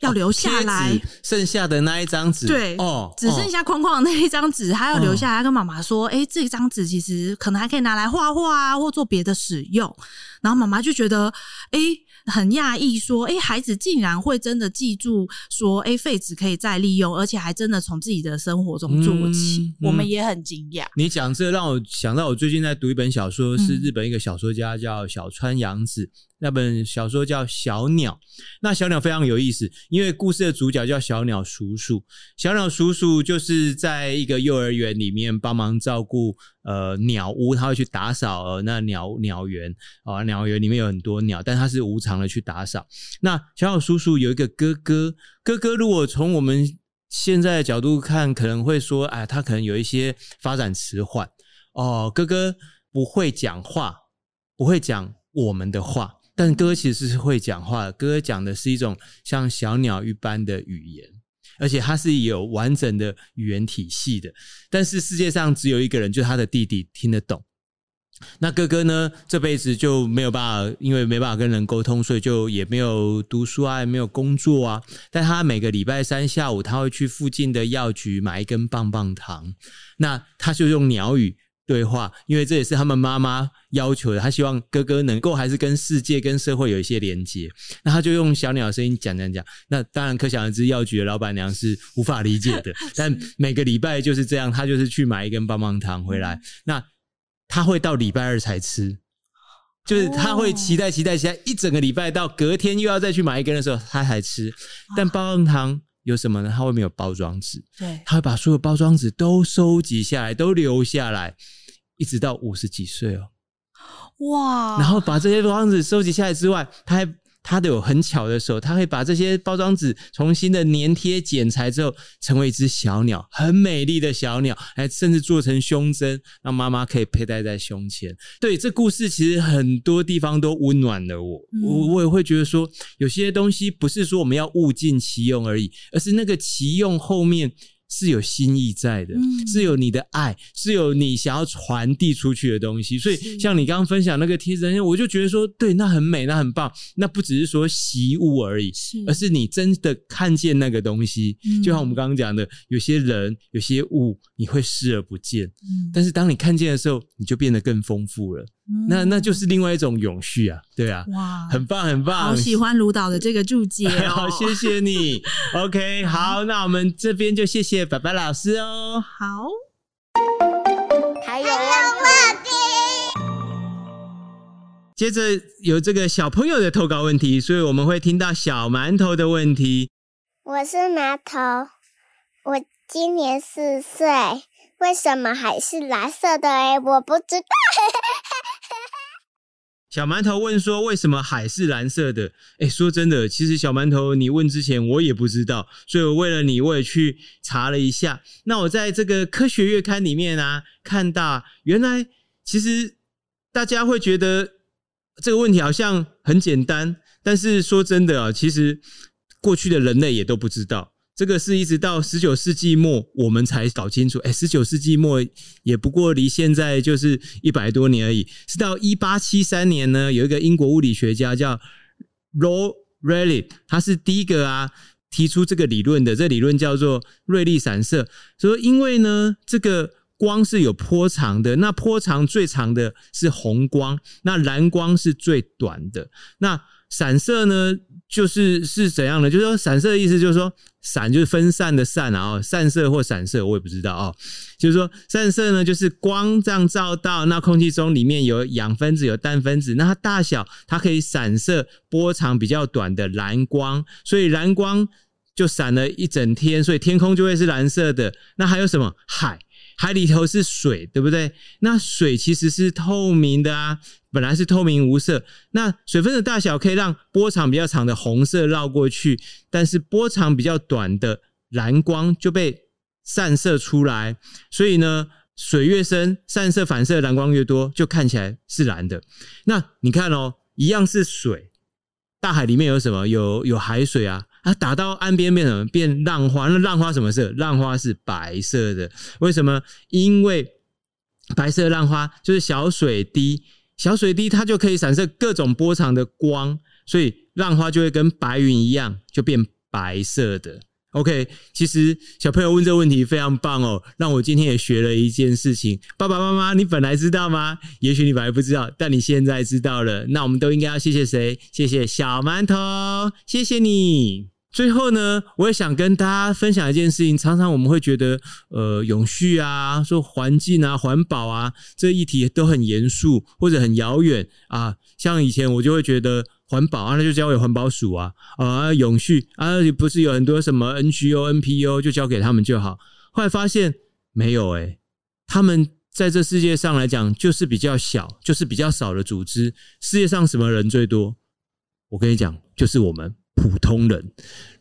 要留下来，哦、剩下的那一张纸，对，哦，只剩下框框的那一张纸，他要留下来，跟妈妈说，哎、欸，这张纸其实可能还可以拿来画画啊，或做别的使用。然后妈妈就觉得，哎，很讶异，说，哎，孩子竟然会真的记住，说，哎，废纸可以再利用，而且还真的从自己的生活中做起。嗯、我们也很惊讶。你讲这让我想到，我最近在读一本小说，是日本一个小说家叫小川洋子。那本小说叫《小鸟》，那小鸟非常有意思，因为故事的主角叫小鸟叔叔。小鸟叔叔就是在一个幼儿园里面帮忙照顾呃鸟屋，他会去打扫呃那鸟鸟园啊，鸟园里面有很多鸟，但他是无偿的去打扫。那小小叔叔有一个哥哥，哥哥如果从我们现在的角度看，可能会说，哎，他可能有一些发展迟缓哦，哥哥不会讲话，不会讲我们的话。但哥哥其实是会讲话的，哥哥讲的是一种像小鸟一般的语言，而且他是有完整的语言体系的。但是世界上只有一个人，就是他的弟弟听得懂。那哥哥呢，这辈子就没有办法，因为没办法跟人沟通，所以就也没有读书啊，也没有工作啊。但他每个礼拜三下午，他会去附近的药局买一根棒棒糖，那他就用鸟语。对话，因为这也是他们妈妈要求的。他希望哥哥能够还是跟世界、跟社会有一些连接。那他就用小鸟的声音讲讲讲。那当然，可想而知，药局的老板娘是无法理解的。但每个礼拜就是这样，他就是去买一根棒棒糖回来。那他会到礼拜二才吃，就是他会期待、期待、期待一整个礼拜，到隔天又要再去买一根的时候，他才吃。但棒棒糖有什么呢？它外面有包装纸，对，他会把所有包装纸都收集下来，都留下来。一直到五十几岁哦，哇！然后把这些包装纸收集下来之外，他还他都有很巧的时候，他会把这些包装纸重新的粘贴剪裁之后，成为一只小鸟，很美丽的小鸟，还甚至做成胸针，让妈妈可以佩戴在胸前。对，这故事其实很多地方都温暖了我，嗯、我我也会觉得说，有些东西不是说我们要物尽其用而已，而是那个其用后面。是有心意在的，嗯、是有你的爱，是有你想要传递出去的东西。所以，像你刚刚分享那个贴纸，我就觉得说，对，那很美，那很棒。那不只是说习物而已，是而是你真的看见那个东西。嗯、就像我们刚刚讲的，有些人、有些物，你会视而不见，嗯、但是当你看见的时候，你就变得更丰富了。那那就是另外一种永续啊，对啊，哇，很棒很棒，好喜欢卢导的这个注解哦，好，谢谢你，OK，好，那我们这边就谢谢白白老师哦，好，还有问题，接着有这个小朋友的投稿问题，所以我们会听到小馒头的问题。我是馒头，我今年四岁。为什么还是蓝色的？哎，我不知道。小馒头问说：“为什么海是蓝色的？”哎，说真的，其实小馒头你问之前我也不知道，所以我为了你，我也去查了一下。那我在这个科学月刊里面啊，看到原来其实大家会觉得这个问题好像很简单，但是说真的啊，其实过去的人类也都不知道。这个是一直到十九世纪末我们才搞清楚，哎，十九世纪末也不过离现在就是一百多年而已。是到一八七三年呢，有一个英国物理学家叫 Lord Rayleigh，他是第一个啊提出这个理论的。这理论叫做瑞利散射，说因为呢，这个光是有波长的，那波长最长的是红光，那蓝光是最短的。那散射呢，就是是怎样的？就是说散射的意思，就是说散就是分散的散啊，散射或散射，我也不知道啊。就是说散射呢，就是光这样照到那空气中，里面有氧分子、有氮分子，那它大小它可以散射波长比较短的蓝光，所以蓝光就闪了一整天，所以天空就会是蓝色的。那还有什么？海。海里头是水，对不对？那水其实是透明的啊，本来是透明无色。那水分的大小可以让波长比较长的红色绕过去，但是波长比较短的蓝光就被散射出来。所以呢，水越深，散射反射蓝光越多，就看起来是蓝的。那你看哦，一样是水，大海里面有什么？有有海水啊。啊打到岸边变什么？变浪花。那浪花什么色？浪花是白色的。为什么？因为白色浪花就是小水滴，小水滴它就可以散射各种波长的光，所以浪花就会跟白云一样，就变白色的。OK，其实小朋友问这个问题非常棒哦，让我今天也学了一件事情。爸爸妈妈，你本来知道吗？也许你本来不知道，但你现在知道了。那我们都应该要谢谢谁？谢谢小馒头，谢谢你。最后呢，我也想跟大家分享一件事情。常常我们会觉得，呃，永续啊，说环境啊、环保啊，这议题都很严肃或者很遥远啊。像以前我就会觉得。环保啊，那就交给环保署啊啊！永续啊，不是有很多什么 NGO、NPO，就交给他们就好。后来发现没有诶、他们在这世界上来讲，就是比较小，就是比较少的组织。世界上什么人最多？我跟你讲，就是我们普通人。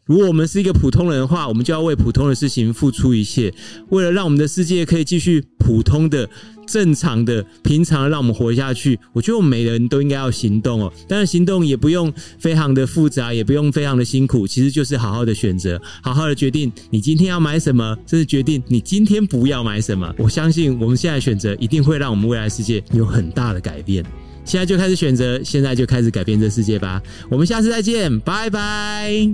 如果我们是一个普通人的话，我们就要为普通的事情付出一切，为了让我们的世界可以继续普通的、正常的、平常让我们活下去。我觉得我们每个人都应该要行动哦。当然，行动也不用非常的复杂，也不用非常的辛苦，其实就是好好的选择，好好的决定你今天要买什么，甚至决定你今天不要买什么。我相信我们现在选择一定会让我们未来世界有很大的改变。现在就开始选择现在就开始改变这世界吧。我们下次再见拜拜。